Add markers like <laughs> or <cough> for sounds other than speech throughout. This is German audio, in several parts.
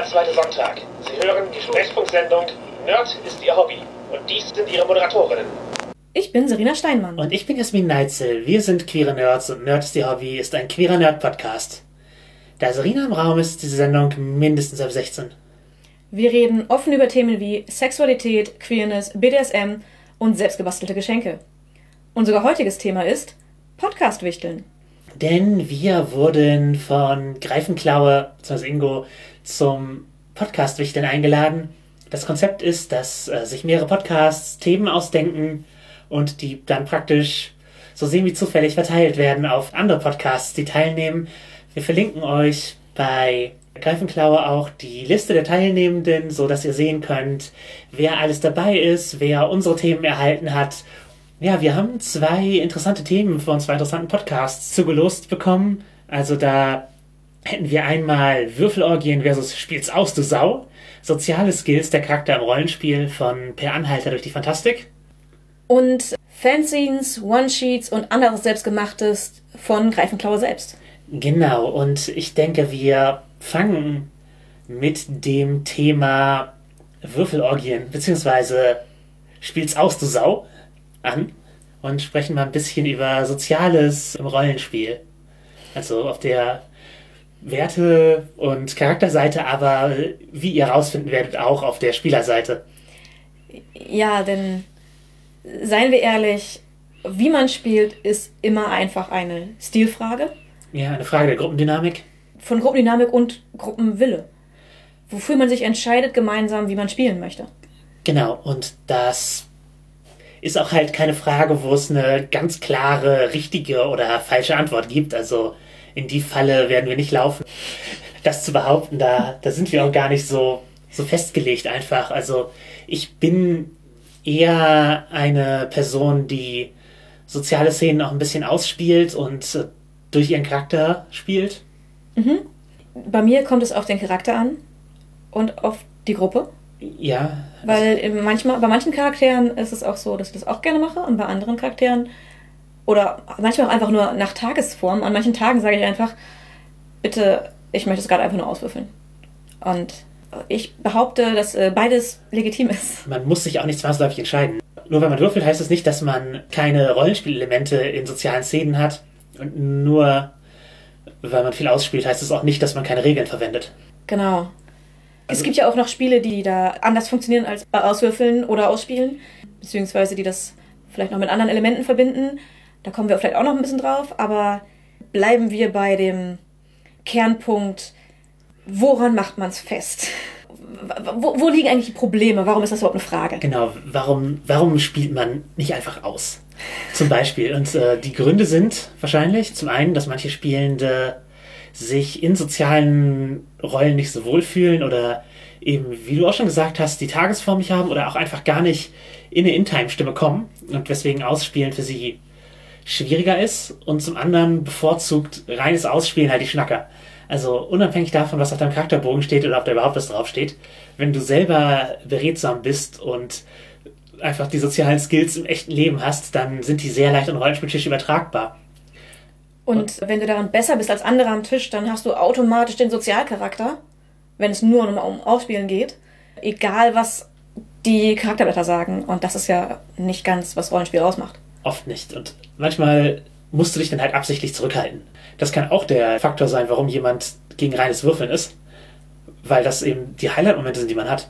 jeder zweite Sonntag. Sie hören die Sprechfunksendung Nerd ist Ihr Hobby. Und dies sind Ihre Moderatorinnen. Ich bin Serena Steinmann. Und ich bin Jasmin Neitzel. Wir sind queere Nerds und Nerd ist Ihr Hobby ist ein queerer Nerd-Podcast. Da Serena im Raum ist, ist diese Sendung mindestens ab 16. Wir reden offen über Themen wie Sexualität, Queerness, BDSM und selbstgebastelte Geschenke. Unser heutiges Thema ist Podcast-Wichteln. Denn wir wurden von Greifenklaue, bzw. Ingo, zum Podcast-Wichteln eingeladen. Das Konzept ist, dass äh, sich mehrere Podcasts Themen ausdenken und die dann praktisch so semi zufällig verteilt werden auf andere Podcasts, die teilnehmen. Wir verlinken euch bei Greifenklaue auch die Liste der Teilnehmenden, so dass ihr sehen könnt, wer alles dabei ist, wer unsere Themen erhalten hat ja, wir haben zwei interessante Themen von zwei interessanten Podcasts zugelost bekommen. Also da hätten wir einmal Würfelorgien versus Spiel's aus, du Sau. Soziale Skills der Charakter im Rollenspiel von Per Anhalter durch die Fantastik. Und Fanzines, One-Sheets und anderes Selbstgemachtes von Greifenklaue selbst. Genau, und ich denke, wir fangen mit dem Thema Würfelorgien, beziehungsweise Spiel's aus, du Sau an und sprechen mal ein bisschen über Soziales im Rollenspiel. Also auf der Werte- und Charakterseite, aber wie ihr rausfinden werdet, auch auf der Spielerseite. Ja, denn seien wir ehrlich, wie man spielt, ist immer einfach eine Stilfrage. Ja, eine Frage der Gruppendynamik. Von Gruppendynamik und Gruppenwille. Wofür man sich entscheidet gemeinsam, wie man spielen möchte. Genau, und das ist auch halt keine Frage, wo es eine ganz klare, richtige oder falsche Antwort gibt. Also in die Falle werden wir nicht laufen. Das zu behaupten, da, da sind wir auch gar nicht so, so festgelegt einfach. Also ich bin eher eine Person, die soziale Szenen auch ein bisschen ausspielt und äh, durch ihren Charakter spielt. Mhm. Bei mir kommt es auf den Charakter an und auf die Gruppe. Ja. Weil manchmal, bei manchen Charakteren ist es auch so, dass ich das auch gerne mache und bei anderen Charakteren oder manchmal auch einfach nur nach Tagesform. An manchen Tagen sage ich einfach, bitte, ich möchte es gerade einfach nur auswürfeln. Und ich behaupte, dass äh, beides legitim ist. Man muss sich auch nicht zwangsläufig entscheiden. Nur weil man würfelt, heißt es nicht, dass man keine Rollenspielelemente in sozialen Szenen hat. Und nur weil man viel ausspielt, heißt es auch nicht, dass man keine Regeln verwendet. Genau. Also es gibt ja auch noch Spiele, die da anders funktionieren als bei Auswürfeln oder Ausspielen, beziehungsweise die das vielleicht noch mit anderen Elementen verbinden. Da kommen wir vielleicht auch noch ein bisschen drauf, aber bleiben wir bei dem Kernpunkt, woran macht man es fest? Wo, wo, liegen eigentlich die Probleme? Warum ist das überhaupt eine Frage? Genau, warum, warum spielt man nicht einfach aus? Zum Beispiel. Und äh, die Gründe sind wahrscheinlich zum einen, dass manche Spielende sich in sozialen Rollen nicht so wohlfühlen oder eben, wie du auch schon gesagt hast, die Tagesform nicht haben oder auch einfach gar nicht in eine In-Time-Stimme kommen und weswegen Ausspielen für sie schwieriger ist und zum anderen bevorzugt reines Ausspielen halt die Schnacker. Also unabhängig davon, was auf deinem Charakterbogen steht oder ob da überhaupt was drauf steht, wenn du selber beredsam bist und einfach die sozialen Skills im echten Leben hast, dann sind die sehr leicht an Rollenspieltisch übertragbar. Und wenn du daran besser bist als andere am Tisch, dann hast du automatisch den Sozialcharakter, wenn es nur um Ausspielen geht. Egal, was die Charakterblätter sagen. Und das ist ja nicht ganz, was Rollenspiel ausmacht. Oft nicht. Und manchmal musst du dich dann halt absichtlich zurückhalten. Das kann auch der Faktor sein, warum jemand gegen reines Würfeln ist. Weil das eben die Highlight-Momente sind, die man hat.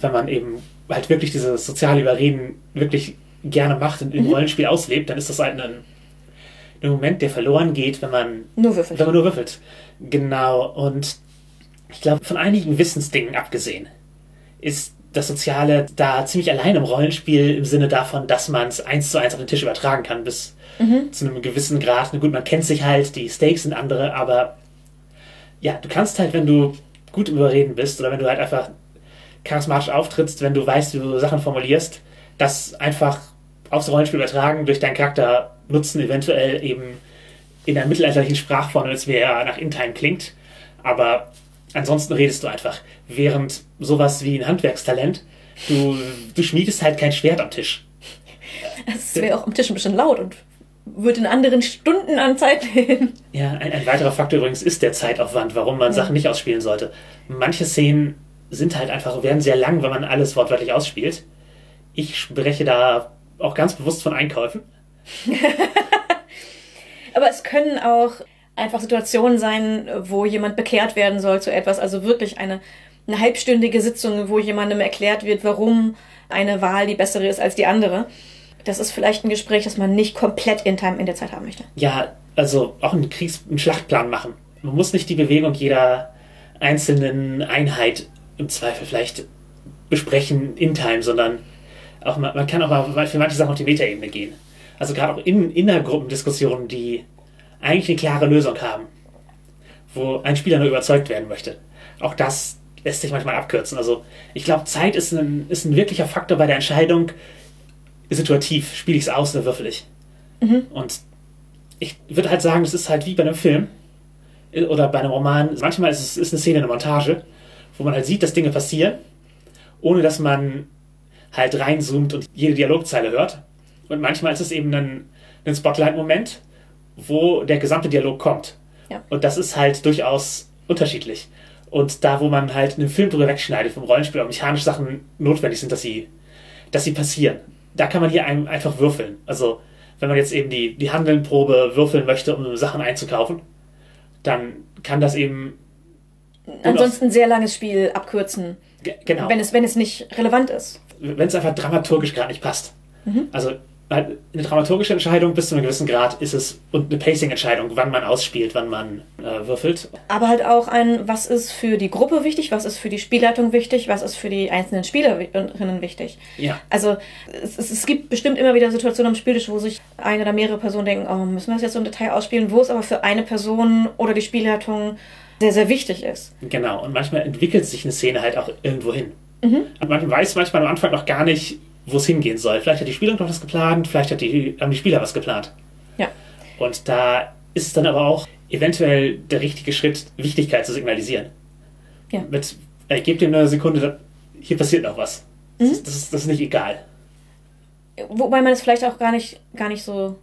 Wenn man eben halt wirklich dieses soziale Überreden wirklich gerne macht und im mhm. Rollenspiel auslebt, dann ist das halt ein ein Moment, der verloren geht, wenn man nur würfelt. Wenn man nur würfelt. Genau. Und ich glaube, von einigen Wissensdingen abgesehen, ist das Soziale da ziemlich allein im Rollenspiel im Sinne davon, dass man es eins zu eins auf den Tisch übertragen kann, bis mhm. zu einem gewissen Grad. Na gut, man kennt sich halt, die Stakes sind andere, aber ja, du kannst halt, wenn du gut im Überreden bist oder wenn du halt einfach charismatisch auftrittst, wenn du weißt, wie du Sachen formulierst, das einfach aufs Rollenspiel übertragen durch deinen Charakter nutzen, eventuell eben in der mittelalterlichen Sprachform, als wer nach Intime klingt. Aber ansonsten redest du einfach. Während sowas wie ein Handwerkstalent, du, du schmiedest halt kein Schwert am Tisch. Es wäre auch am Tisch ein bisschen laut und wird in anderen Stunden an Zeit <laughs> fehlen. Ja, ein, ein weiterer Faktor übrigens ist der Zeitaufwand, warum man Sachen nicht ausspielen sollte. Manche Szenen sind halt einfach, werden sehr lang, wenn man alles wortwörtlich ausspielt. Ich spreche da auch ganz bewusst von Einkäufen. <laughs> Aber es können auch einfach Situationen sein, wo jemand bekehrt werden soll zu etwas. Also wirklich eine, eine halbstündige Sitzung, wo jemandem erklärt wird, warum eine Wahl die bessere ist als die andere. Das ist vielleicht ein Gespräch, das man nicht komplett in Time in der Zeit haben möchte. Ja, also auch einen Kriegs-, einen Schlachtplan machen. Man muss nicht die Bewegung jeder einzelnen Einheit im Zweifel vielleicht besprechen in Time, sondern auch man, man kann auch mal für manche Sachen auf die Metaebene gehen. Also gerade auch in Innergruppendiskussionen, die eigentlich eine klare Lösung haben, wo ein Spieler nur überzeugt werden möchte. Auch das lässt sich manchmal abkürzen. Also ich glaube, Zeit ist ein, ist ein wirklicher Faktor bei der Entscheidung, situativ, spiele ich es aus oder würfel ich. Mhm. Und ich würde halt sagen, das ist halt wie bei einem Film oder bei einem Roman. Manchmal ist es ist eine Szene, eine Montage, wo man halt sieht, dass Dinge passieren, ohne dass man halt reinzoomt und jede Dialogzeile hört. Und manchmal ist es eben ein, ein Spotlight-Moment, wo der gesamte Dialog kommt. Ja. Und das ist halt durchaus unterschiedlich. Und da, wo man halt einen Film drüber wegschneidet vom Rollenspiel, und mechanische Sachen notwendig sind, dass sie, dass sie passieren, da kann man hier einfach würfeln. Also, wenn man jetzt eben die, die Handelnprobe würfeln möchte, um Sachen einzukaufen, dann kann das eben. Ansonsten ein sehr langes Spiel abkürzen. Genau. Wenn es, wenn es nicht relevant ist. Wenn es einfach dramaturgisch gerade nicht passt. Mhm. Also eine dramaturgische Entscheidung bis zu einem gewissen Grad ist es und eine Pacing-Entscheidung, wann man ausspielt, wann man äh, würfelt. Aber halt auch ein, was ist für die Gruppe wichtig, was ist für die Spielleitung wichtig, was ist für die einzelnen Spielerinnen wichtig. Ja. Also es, es gibt bestimmt immer wieder Situationen am Spieltisch, wo sich eine oder mehrere Personen denken, oh, müssen wir das jetzt so im Detail ausspielen, wo es aber für eine Person oder die Spielleitung sehr, sehr wichtig ist. Genau, und manchmal entwickelt sich eine Szene halt auch irgendwo hin. Mhm. Man weiß manchmal am Anfang noch gar nicht, wo es hingehen soll. Vielleicht hat die Spielerin noch was geplant, vielleicht hat die, haben die Spieler was geplant. Ja. Und da ist es dann aber auch eventuell der richtige Schritt, Wichtigkeit zu signalisieren. Ja. Mit, äh, gebt dir eine Sekunde, hier passiert noch was. Mhm. Das, ist, das, ist, das ist nicht egal. Wobei man es vielleicht auch gar nicht, gar nicht so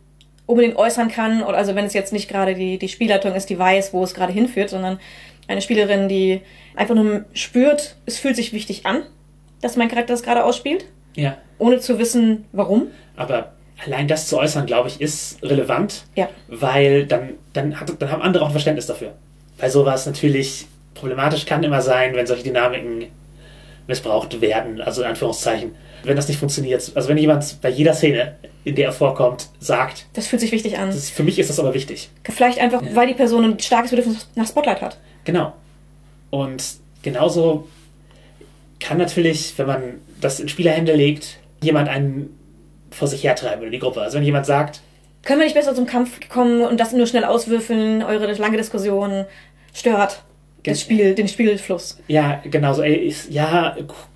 unbedingt äußern kann, oder also wenn es jetzt nicht gerade die, die Spielleitung ist, die weiß, wo es gerade hinführt, sondern eine Spielerin, die einfach nur spürt, es fühlt sich wichtig an, dass mein Charakter das gerade ausspielt. Ja. Ohne zu wissen, warum. Aber allein das zu äußern, glaube ich, ist relevant, ja. weil dann, dann, hat, dann haben andere auch ein Verständnis dafür. Weil sowas natürlich problematisch kann immer sein, wenn solche Dynamiken missbraucht werden, also in Anführungszeichen. Wenn das nicht funktioniert, also wenn jemand bei jeder Szene, in der er vorkommt, sagt, das fühlt sich wichtig an. Das, für mich ist das aber wichtig. Vielleicht einfach, ja. weil die Person ein starkes Bedürfnis nach Spotlight hat. Genau. Und genauso kann natürlich, wenn man das in Spielerhände legt, jemand einen vor sich hertreiben oder die Gruppe. Also wenn jemand sagt, können wir nicht besser zum Kampf kommen und das nur schnell auswürfeln, eure lange Diskussion stört das Spiel, den Spielfluss. Ja, genau so. Ey, ja,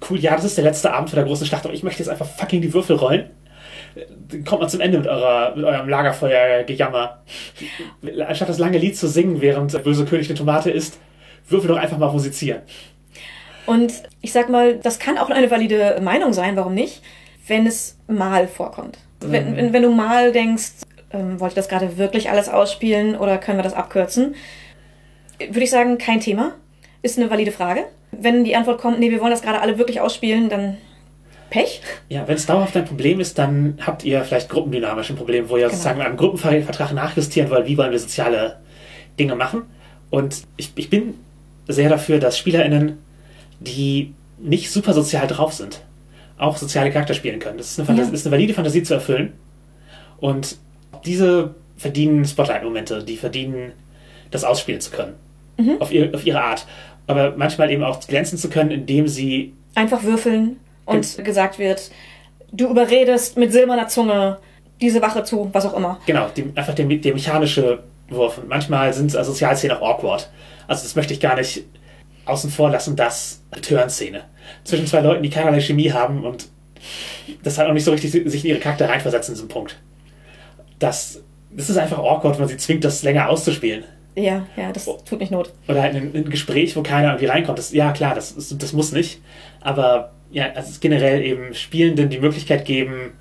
cool, ja, das ist der letzte Abend vor der großen Schlacht, aber ich möchte jetzt einfach fucking die Würfel rollen. Dann kommt man zum Ende mit, eurer, mit eurem Lagerfeuer-Gejammer. Anstatt das lange Lied zu singen, während der böse König eine Tomate isst, würfel doch einfach mal musizieren. Und ich sag mal, das kann auch eine valide Meinung sein, warum nicht, wenn es mal vorkommt. Mhm. Wenn, wenn, wenn, du mal denkst, ähm, wollte ich das gerade wirklich alles ausspielen oder können wir das abkürzen, würde ich sagen, kein Thema. Ist eine valide Frage. Wenn die Antwort kommt, nee, wir wollen das gerade alle wirklich ausspielen, dann Pech. Ja, wenn es dauerhaft ein Problem ist, dann habt ihr vielleicht gruppendynamisch ein Problem, wo ihr genau. sozusagen einem Gruppenvertrag nachjustieren wollt, wie wollen wir soziale Dinge machen. Und ich, ich bin sehr dafür, dass SpielerInnen die nicht super sozial drauf sind, auch soziale Charakter spielen können. Das ist eine, Fantasie, ja. ist eine valide Fantasie zu erfüllen. Und diese verdienen Spotlight-Momente, die verdienen, das ausspielen zu können. Mhm. Auf, ihr, auf ihre Art. Aber manchmal eben auch glänzen zu können, indem sie. Einfach würfeln und gesagt wird, du überredest mit silberner Zunge diese Wache zu, was auch immer. Genau, die, einfach der, der mechanische Wurf. Und manchmal sind Sozialszenen auch awkward. Also das möchte ich gar nicht außen vor lassen, das Turn-Szene. Zwischen zwei Leuten, die keinerlei Chemie haben und das hat auch nicht so richtig sich in ihre Charakter reinversetzen in diesem Punkt. Das, das ist einfach awkward, wenn sie zwingt, das länger auszuspielen. Ja, ja, das tut nicht Not. Oder halt ein, ein Gespräch, wo keiner irgendwie reinkommt. Das, ja, klar, das, das, das muss nicht. Aber ja, also generell eben Spielenden die Möglichkeit geben,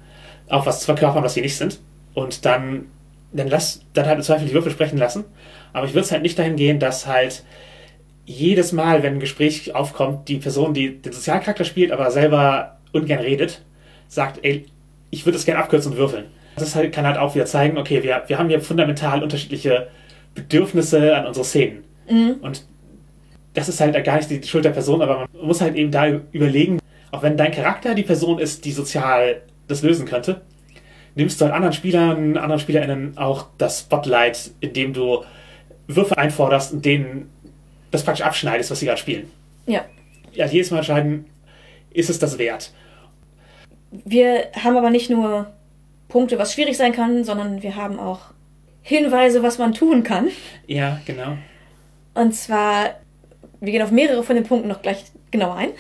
auch was zu verkörpern, was sie nicht sind. Und dann dann lass dann halt im Zweifel die Würfel sprechen lassen. Aber ich würde es halt nicht dahin gehen, dass halt jedes Mal, wenn ein Gespräch aufkommt, die Person, die den Sozialcharakter spielt, aber selber ungern redet, sagt, ey, ich würde es gerne abkürzen und würfeln. Das halt, kann halt auch wieder zeigen, okay, wir, wir haben hier fundamental unterschiedliche Bedürfnisse an unsere Szenen. Mhm. Und das ist halt gar nicht die Schuld der Person, aber man muss halt eben da überlegen, auch wenn dein Charakter die Person ist, die sozial das lösen könnte, nimmst du halt anderen Spielern, anderen SpielerInnen auch das Spotlight, indem du Würfe einforderst und denen das praktisch abschneidest, was sie gerade spielen. Ja. Ja, jedes Mal entscheiden, ist es das wert? Wir haben aber nicht nur Punkte, was schwierig sein kann, sondern wir haben auch Hinweise, was man tun kann. Ja, genau. Und zwar, wir gehen auf mehrere von den Punkten noch gleich genauer ein.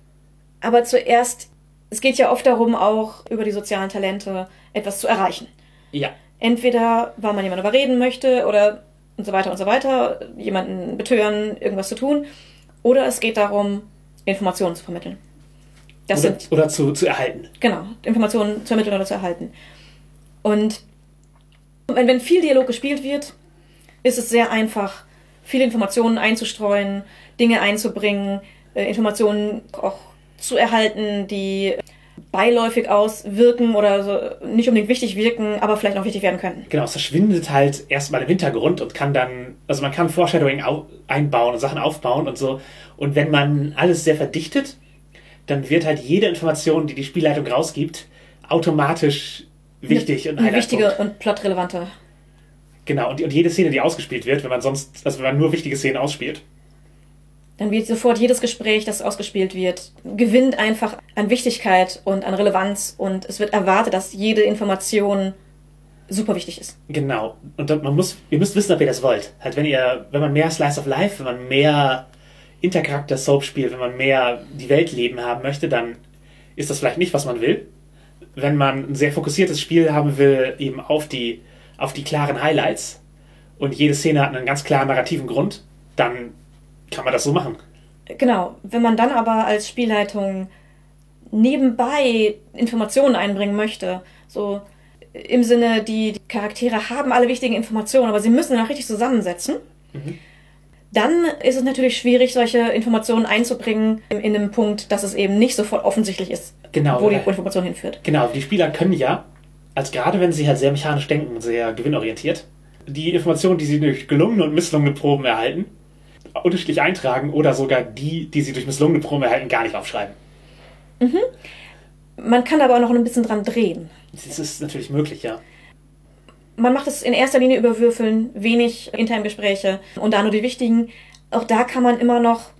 Aber zuerst, es geht ja oft darum, auch über die sozialen Talente etwas zu erreichen. Ja, Entweder, weil man jemanden überreden möchte oder und so weiter und so weiter, jemanden betören, irgendwas zu tun. Oder es geht darum, Informationen zu vermitteln. Das oder, sind oder zu, zu erhalten. Genau, Informationen zu ermitteln oder zu erhalten. Und wenn, wenn viel Dialog gespielt wird, ist es sehr einfach, viele Informationen einzustreuen, Dinge einzubringen, äh, Informationen auch zu erhalten, die beiläufig auswirken oder so nicht unbedingt wichtig wirken, aber vielleicht auch wichtig werden könnten. Genau, es verschwindet halt erstmal im Hintergrund und kann dann, also man kann Foreshadowing au einbauen und Sachen aufbauen und so. Und wenn man alles sehr verdichtet, dann wird halt jede Information, die die Spielleitung rausgibt, automatisch wichtig und Eine wichtige und plotrelevante. Genau, und, und jede Szene, die ausgespielt wird, wenn man sonst, also wenn man nur wichtige Szenen ausspielt. Dann wird sofort jedes Gespräch, das ausgespielt wird, gewinnt einfach an Wichtigkeit und an Relevanz und es wird erwartet, dass jede Information super wichtig ist. Genau. Und man muss, ihr müsst wissen, ob ihr das wollt. Halt, wenn ihr, wenn man mehr Slice of Life, wenn man mehr Intercharakter Soap spielt, wenn man mehr die Welt leben haben möchte, dann ist das vielleicht nicht, was man will. Wenn man ein sehr fokussiertes Spiel haben will, eben auf die, auf die klaren Highlights und jede Szene hat einen ganz klaren narrativen Grund, dann kann man das so machen. Genau, wenn man dann aber als Spielleitung nebenbei Informationen einbringen möchte, so im Sinne, die, die Charaktere haben alle wichtigen Informationen, aber sie müssen dann auch richtig zusammensetzen, dann ist es natürlich schwierig, solche Informationen einzubringen in, in einem Punkt, dass es eben nicht sofort offensichtlich ist, Genau, wo die Information hinführt. Genau, die Spieler können ja, als gerade wenn sie halt sehr mechanisch denken sehr gewinnorientiert, die Informationen, die sie durch gelungene und misslungene Proben erhalten, unterschiedlich eintragen oder sogar die, die sie durch misslungene Proben erhalten, gar nicht aufschreiben. Man kann aber auch noch ein bisschen dran drehen. Das ist natürlich möglich, ja. Man macht es in erster Linie über Würfeln, wenig Intime-Gespräche und da nur die wichtigen. Auch da kann man immer noch,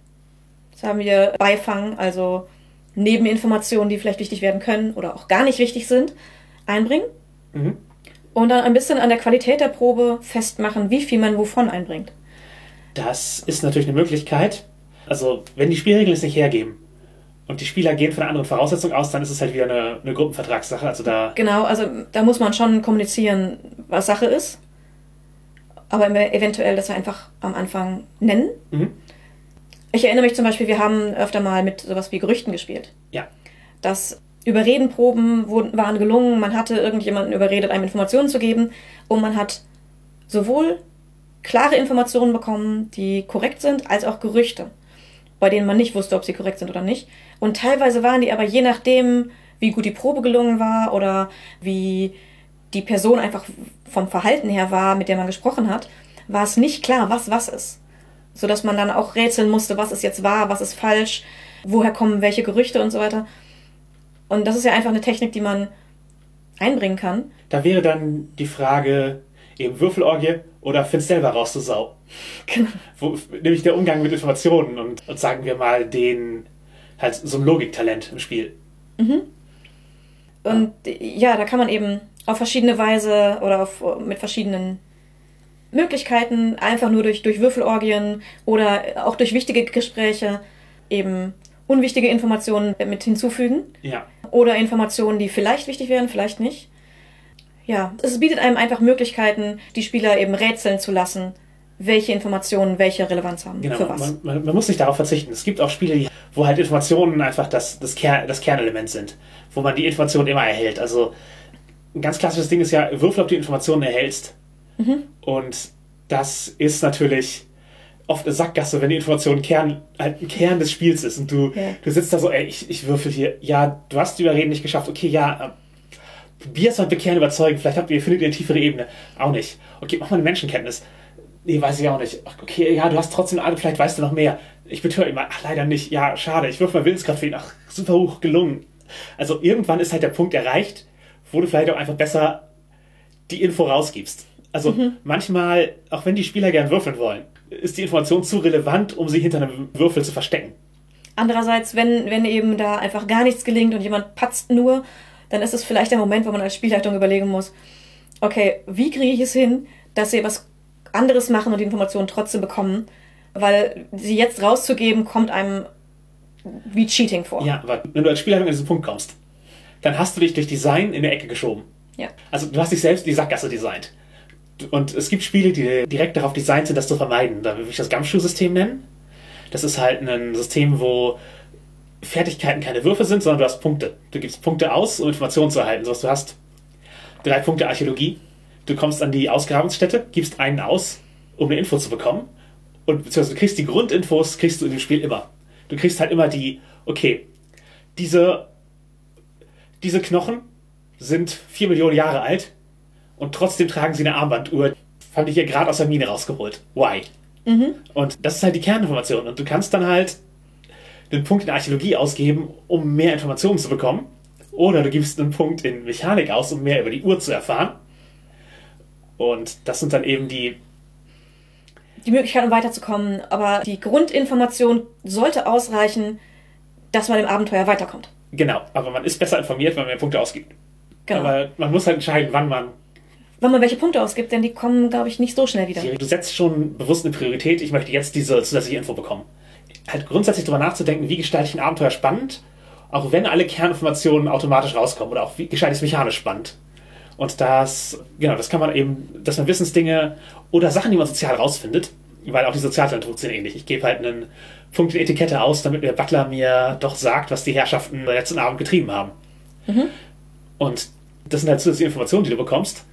das haben wir Beifang, also Nebeninformationen, die vielleicht wichtig werden können oder auch gar nicht wichtig sind, einbringen. Mhm. Und dann ein bisschen an der Qualität der Probe festmachen, wie viel man wovon einbringt. Das ist natürlich eine Möglichkeit. Also, wenn die Spielregeln es nicht hergeben und die Spieler gehen von einer anderen Voraussetzung aus, dann ist es halt wieder eine, eine Gruppenvertragssache. Also da, Genau, also da muss man schon kommunizieren, was Sache ist. Aber eventuell das einfach am Anfang nennen. Mhm. Ich erinnere mich zum Beispiel, wir haben öfter mal mit sowas wie Gerüchten gespielt. ja, dass Überredenproben wurden, waren gelungen, man hatte irgendjemanden überredet, einem Informationen zu geben und man hat sowohl klare Informationen bekommen, die korrekt sind, als auch Gerüchte, bei denen man nicht wusste, ob sie korrekt sind oder nicht. Und teilweise waren die aber je nachdem, wie gut die Probe gelungen war oder wie die Person einfach vom Verhalten her war, mit der man gesprochen hat, war es nicht klar, was was ist. Sodass man dann auch rätseln musste, was ist jetzt wahr, was ist falsch, woher kommen welche Gerüchte und so weiter. Und das ist ja einfach eine Technik, die man einbringen kann. da wäre dann die Frage, eben Würfelorgie oder find's selber raus, du Sau. Genau. Wo, nämlich der Umgang mit Informationen und, und sagen wir mal den, halt so ein Logiktalent im Spiel. Und ja, da kann man eben auf verschiedene Weise oder auf, mit verschiedenen Möglichkeiten, einfach nur durch, durch Würfelorgien oder auch durch wichtige Gespräche eben unwichtige Informationen mit hinzufügen. Ja, Oder Informationen, die vielleicht wichtig wären, vielleicht nicht. Ja, es bietet einem einfach Möglichkeiten, die Spieler eben rätseln zu lassen, welche Informationen welche Relevanz haben. genau. Für was. Man, man, man muss nicht darauf verzichten. Es gibt auch Spiele, die, wo halt Informationen einfach das, das, Kern, das Kernelement sind, wo man die Informationen immer erhält. Also ein ganz klassisches Ding ist ja, würfel, ob du die Informationen erhältst. Und das ist natürlich oft eine Sackgasse, wenn die Information Kern, halt ein Kern des Spiels ist und du, Ja. du sitzt da so, ey, ich, ich würfel hier, ja, du hast die Überreden nicht geschafft, okay, ja, probier es mal bekehren, überzeugen, vielleicht habt ihr, findet ihr eine tiefere Ebene. Auch nicht. Okay, mach mal eine Menschenkenntnis. Nee, weiß ich auch nicht. Okay, ja, du hast trotzdem Ahnung, vielleicht weißt du noch mehr. Ich betöre mal. Ach, leider nicht. Ja, schade. Ich würfel mal Willenskraft für ihn. Ach, super hoch, gelungen. Also irgendwann ist halt der Punkt erreicht, wo du vielleicht auch einfach besser die Info rausgibst. Also manchmal, auch wenn die Spieler gern würfeln wollen, ist die Information zu relevant, um sie hinter einem Würfel zu verstecken. Andererseits, wenn, wenn eben da einfach gar nichts gelingt und jemand patzt nur, dann ist es vielleicht der Moment, wo man als Spielleitung überlegen muss, okay, wie kriege ich es hin, dass sie was anderes machen und die Informationen trotzdem bekommen? Weil sie jetzt rauszugeben, kommt einem wie Cheating vor. Ja, aber wenn du als Spielleitung an diesen Punkt kommst, dann hast du dich durch Design in eine Ecke geschoben. Ja. Also du hast dich selbst in die Sackgasse designt. Und es gibt Spiele, die direkt darauf designt sind, das zu vermeiden. Da würde ich das Gumshoe-System nennen. Das ist halt ein System, wo Fertigkeiten keine Würfe sind, sondern du hast Punkte. Du gibst Punkte aus, um Informationen zu erhalten. Du hast drei Punkte Archäologie. Du kommst an die Ausgrabungsstätte, gibst einen aus, um eine Info zu bekommen. Und beziehungsweise du kriegst die Grundinfos, kriegst du in dem Spiel immer. Du kriegst halt immer die, okay, diese, diese Knochen sind vier Millionen Jahre alt und trotzdem tragen sie eine Armbanduhr. Haben die hier gerade aus der Mine rausgeholt. Why? Und das ist halt die Kerninformation. Und du kannst dann halt einen Punkt in Archäologie ausgeben, um mehr Informationen zu bekommen. Oder du gibst einen Punkt in Mechanik aus, um mehr über die Uhr zu erfahren. Und das sind dann eben die, Die Möglichkeit, um weiterzukommen, aber die Grundinformation sollte ausreichen, dass man im Abenteuer weiterkommt. genau, aber man ist besser informiert, wenn man mehr Punkte ausgibt. Genau. Aber man muss halt entscheiden, wann man Wenn man welche Punkte ausgibt, denn die kommen, glaube ich, nicht so schnell wieder. Du setzt schon bewusst eine Priorität, ich möchte jetzt diese zusätzliche Info bekommen. Halt grundsätzlich darüber nachzudenken, wie gestalte ich ein Abenteuer spannend, auch wenn alle Kerninformationen automatisch rauskommen oder auch wie gestalte ich es mechanisch spannend. Und das, genau, das kann man eben, dass man Wissensdinge oder Sachen, die man sozial rausfindet, weil auch die Sozialtalente funktionieren ähnlich. Ich gebe halt einen Punkt in Etikette aus, damit der Butler mir doch sagt, was die Herrschaften letzten Abend getrieben haben. Und das sind halt zusätzliche Informationen, die du bekommst.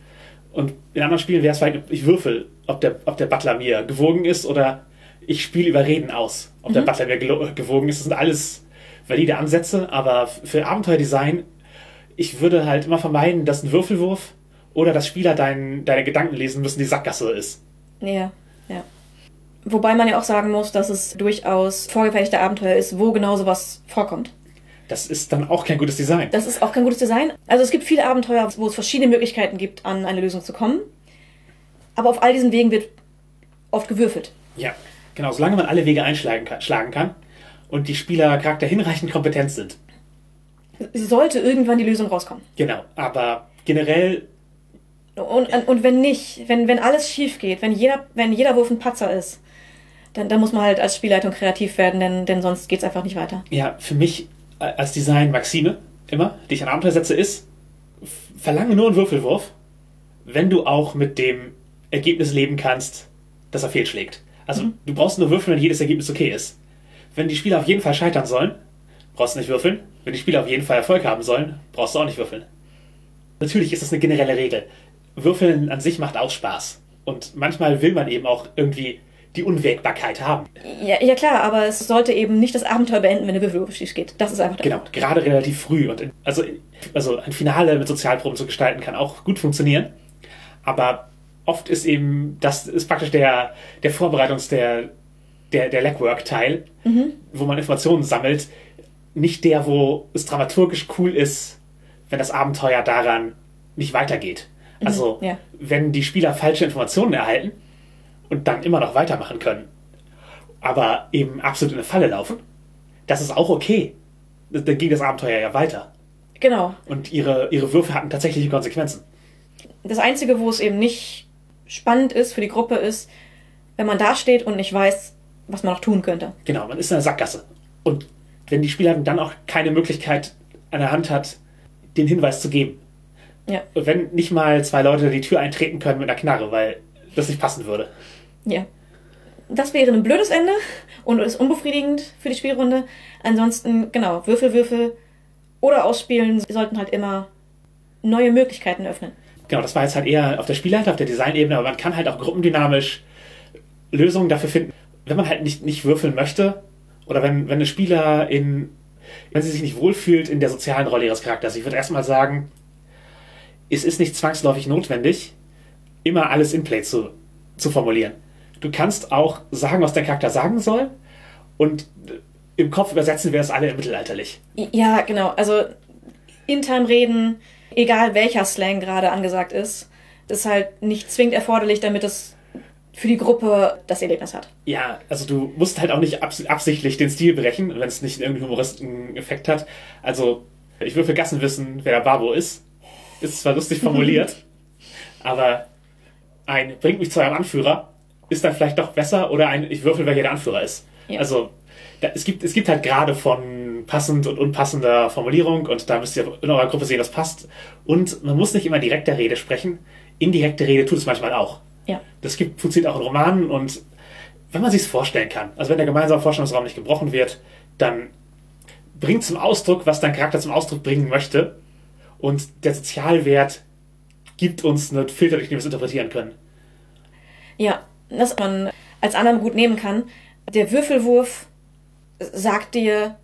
Und in anderen Spielen wäre es vielleicht, ich würfel, ob der, ob der Butler mir gewogen ist oder ich spiele über Reden aus, ob der Butler mir gewogen ist. Das sind alles valide Ansätze, aber für Abenteuerdesign, ich würde halt immer vermeiden, dass ein Würfelwurf oder dass Spieler dein, deine Gedanken lesen müssen, die Sackgasse ist. Ja, ja. Wobei man ja auch sagen muss, dass es durchaus vorgefertigte Abenteuer ist, wo genau sowas vorkommt. Das ist dann auch kein gutes Design. Das ist auch kein gutes Design. Also es gibt viele Abenteuer, wo es verschiedene Möglichkeiten gibt, an eine Lösung zu kommen. Aber auf all diesen Wegen wird oft gewürfelt. Ja, genau. Solange man alle Wege einschlagen kann, schlagen kann und die Spieler Charakter hinreichend kompetent sind. Sollte irgendwann die Lösung rauskommen. Genau. Aber generell, Und, und wenn nicht, wenn, wenn alles schief geht, wenn jeder, wenn jeder Wurf ein Patzer ist, dann, dann muss man halt als Spielleitung kreativ werden, denn, denn sonst geht's einfach nicht weiter. ja, für mich äh, als Design Maxime immer, die ich an Abenteuer setze, ist, verlange nur einen Würfelwurf, wenn du auch mit dem Ergebnis leben kannst, dass er fehlschlägt. Also du brauchst nur würfeln, wenn jedes Ergebnis okay ist. Wenn die Spieler auf jeden Fall scheitern sollen, brauchst du nicht würfeln. Wenn die Spieler auf jeden Fall Erfolg haben sollen, brauchst du auch nicht würfeln. Natürlich ist das eine generelle Regel. Würfeln an sich macht auch Spaß. Und manchmal will man eben auch irgendwie die Unwägbarkeit haben. Ja, ja klar, aber es sollte eben nicht das Abenteuer beenden, wenn der Würfelwurf schief geht. Das ist einfach der Genau, Punkt. gerade relativ früh. Und in, also, also ein Finale mit Sozialproben zu gestalten, kann auch gut funktionieren. Aber oft ist eben, das ist praktisch der, der Vorbereitungs-, der, der, der Legwork-Teil, wo man Informationen sammelt, nicht der, wo es dramaturgisch cool ist, wenn das Abenteuer daran nicht weitergeht. Also, ja. wenn die Spieler falsche Informationen erhalten und dann immer noch weitermachen können, aber eben absolut in eine Falle laufen, das ist auch okay. Dann ging das Abenteuer ja weiter. Genau. Und ihre, ihre Würfe hatten tatsächliche Konsequenzen. Das Einzige, wo es eben nicht spannend ist für die Gruppe, ist, wenn man da steht und nicht weiß, was man noch tun könnte. Genau, man ist in einer Sackgasse. Und wenn die Spielerin dann auch keine Möglichkeit an der Hand hat, den Hinweis zu geben. Ja, Wenn nicht mal zwei Leute die Tür eintreten können mit einer Knarre, weil das nicht passen würde. ja. Das wäre ein blödes Ende und ist unbefriedigend für die Spielrunde. Ansonsten, genau, Würfel, Würfel oder ausspielen sollten halt immer neue Möglichkeiten öffnen. Genau, das war jetzt halt eher auf der Spielleiter, auf der Designebene, aber man kann halt auch gruppendynamisch Lösungen dafür finden, wenn man halt nicht, nicht würfeln möchte oder wenn, wenn eine Spieler in, wenn sie sich nicht wohlfühlt in der sozialen Rolle ihres Charakters. Ich würde erstmal sagen, es ist nicht zwangsläufig notwendig, immer alles in Play zu, zu formulieren. Du kannst auch sagen, was dein Charakter sagen soll und im Kopf übersetzen wir das alle mittelalterlich. Ja, genau. Also in-time reden, egal welcher Slang gerade angesagt ist, ist halt nicht zwingend erforderlich, damit es für die Gruppe das Erlebnis hat. Ja, also du musst halt auch nicht abs absichtlich den Stil brechen, wenn es nicht irgendeinen humoristischen Effekt hat. Also, ich will für Gassen wissen, wer der Babo ist. Ist zwar lustig <laughs> formuliert, aber ein bringt mich zu einem Anführer ist dann vielleicht doch besser oder ein ich würfel, wer hier der Anführer ist. Ja. Also, da, es, gibt, es gibt halt gerade von passend und unpassender Formulierung und da müsst ihr in eurer Gruppe sehen, das passt. Und man muss nicht immer direkt der Rede sprechen. Indirekte Rede tut es manchmal auch. Ja. Das gibt, funktioniert auch in Romanen und wenn man sich es vorstellen kann, also wenn der gemeinsame Vorstellungsraum nicht gebrochen wird, dann bringt zum Ausdruck, was dein Charakter zum Ausdruck bringen möchte und der Sozialwert gibt uns einen Filter, durch den wir es interpretieren können. Ja, das man als anderen gut nehmen kann. Der Würfelwurf sagt dir,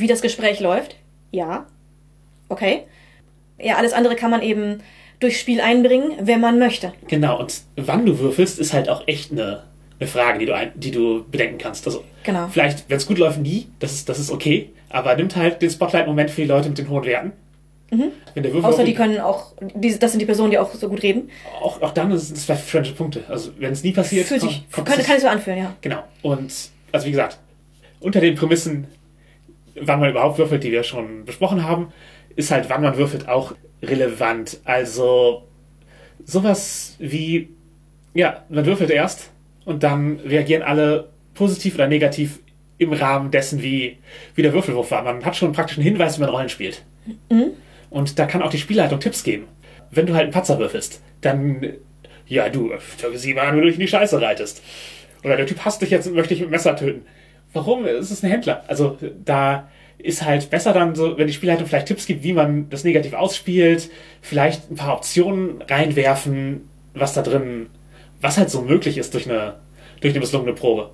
wie das Gespräch läuft. Ja. Okay. Ja, alles andere kann man eben durchs Spiel einbringen, wenn man möchte. Genau, und wann du würfelst, ist halt auch echt eine, eine Frage, die du, ein, die du bedenken kannst. Also, genau. vielleicht, wenn es gut läuft, nie, das ist, das ist okay, aber nimmt halt den Spotlight-Moment für die Leute mit den hohen Werten. Mhm. Außer die können auch, die, das sind die Personen, die auch so gut reden. Auch, auch dann ist es vielleicht verschwendete Punkte. Also wenn es nie passiert, Fühlt sich, kommt, kann, kann ich so anfühlen, ja. Genau. Und also wie gesagt, unter den Prämissen, wann man überhaupt würfelt, die wir schon besprochen haben, ist halt, wann man würfelt, auch relevant. Also sowas wie, ja, man würfelt erst und dann reagieren alle positiv oder negativ im Rahmen dessen, wie, wie der Würfelwurf war. Man hat schon praktisch einen Hinweis, wie man Rollen spielt. Mhm. Und da kann auch die Spielleitung Tipps geben. Wenn du halt einen Patzer würfelst, dann, ja, du, schau sie mal an, wenn du dich in die Scheiße reitest. Oder der Typ hasst dich jetzt und möchte dich mit dem Messer töten. Warum? Es ist ein Händler. Also da ist halt besser dann so, wenn die Spielleitung vielleicht Tipps gibt, wie man das negativ ausspielt, vielleicht ein paar Optionen reinwerfen, was da drin, was halt so möglich ist durch eine, durch eine misslungene Probe.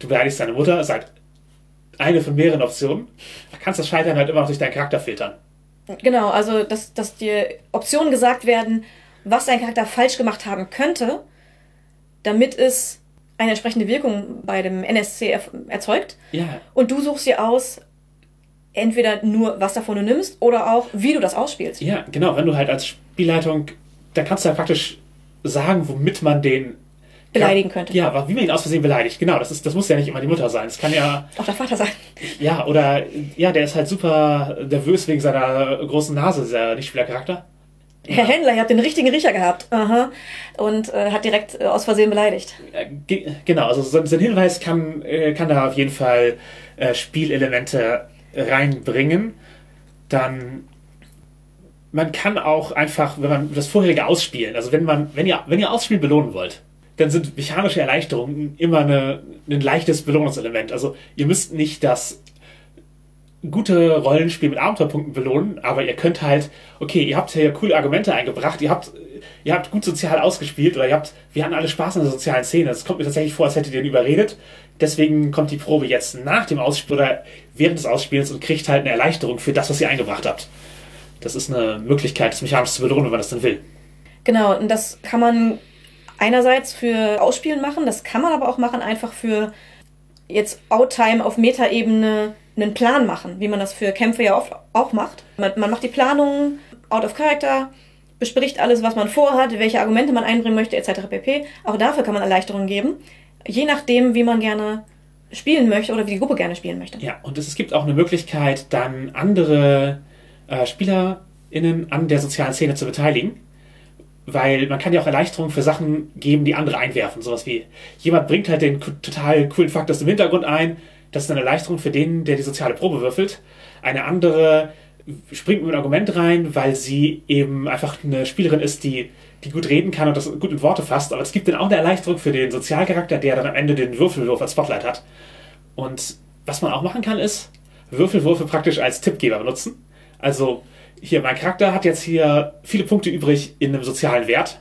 Du beleidigst deine Mutter, halt eine von mehreren Optionen. Da kannst das Scheitern halt immer noch durch deinen Charakter filtern. Genau, also dass, dass dir Optionen gesagt werden, was dein Charakter falsch gemacht haben könnte, damit es eine entsprechende Wirkung bei dem NSC erzeugt. Ja. Und du suchst dir aus, entweder nur, was davon du nimmst, oder auch, wie du das ausspielst. Ja, genau. Wenn du halt als Spielleitung, da kannst du halt praktisch sagen, womit man den beleidigen könnte. Ja, wie man ihn aus Versehen beleidigt. Genau, das, ist, das muss ja nicht immer die Mutter sein. Es kann ja. Auch der Vater sein. Ja, oder ja, der ist halt super nervös wegen seiner großen Nase, dieser Nichtspielercharakter. Herr Händler, ihr habt den richtigen Riecher gehabt. Aha. Und äh, hat direkt äh, aus Versehen beleidigt. Ge genau, also so, so, ein Hinweis kann, äh, kann da auf jeden Fall äh, Spielelemente reinbringen. Dann man kann auch einfach, wenn man das vorherige ausspielen, also wenn man, wenn ihr, wenn ihr Ausspielen belohnen wollt, dann sind mechanische Erleichterungen immer eine, ein leichtes Belohnungselement. Also ihr müsst nicht das gute Rollenspiel mit Abenteuerpunkten belohnen, aber ihr könnt halt, okay, ihr habt hier coole Argumente eingebracht, ihr habt, ihr habt gut sozial ausgespielt oder ihr habt, wir hatten alle Spaß in der sozialen Szene. Es kommt mir tatsächlich vor, als hättet ihr ihn überredet. Deswegen kommt die Probe jetzt nach dem Ausspiel oder während des Ausspielens und kriegt halt eine Erleichterung für das, was ihr eingebracht habt. Das ist eine Möglichkeit, das mechanisch zu belohnen, wenn man das dann will. Genau, und das kann man einerseits für Ausspielen machen, das kann man aber auch machen einfach für jetzt Outtime auf Metaebene einen Plan machen, wie man das für Kämpfe ja oft auch macht. Man, man macht die Planung out of character, bespricht alles, was man vorhat, welche Argumente man einbringen möchte, etc. pp. Auch dafür kann man Erleichterungen geben, je nachdem, wie man gerne spielen möchte oder wie die Gruppe gerne spielen möchte. Ja, und es gibt auch eine Möglichkeit, dann andere äh, SpielerInnen an der sozialen Szene zu beteiligen weil man kann ja auch Erleichterungen für Sachen geben, die andere einwerfen. Sowas wie, jemand bringt halt den total coolen Fakt aus dem Hintergrund ein. Das ist eine Erleichterung für den, der die soziale Probe würfelt. Eine andere springt mit einem Argument rein, weil sie eben einfach eine Spielerin ist, die, die gut reden kann und das gut in Worte fasst. Aber es gibt dann auch eine Erleichterung für den Sozialcharakter, der dann am Ende den Würfelwurf als Spotlight hat. Und was man auch machen kann, ist Würfelwürfe praktisch als Tippgeber benutzen. Also hier, mein Charakter hat jetzt hier viele Punkte übrig in einem sozialen Wert.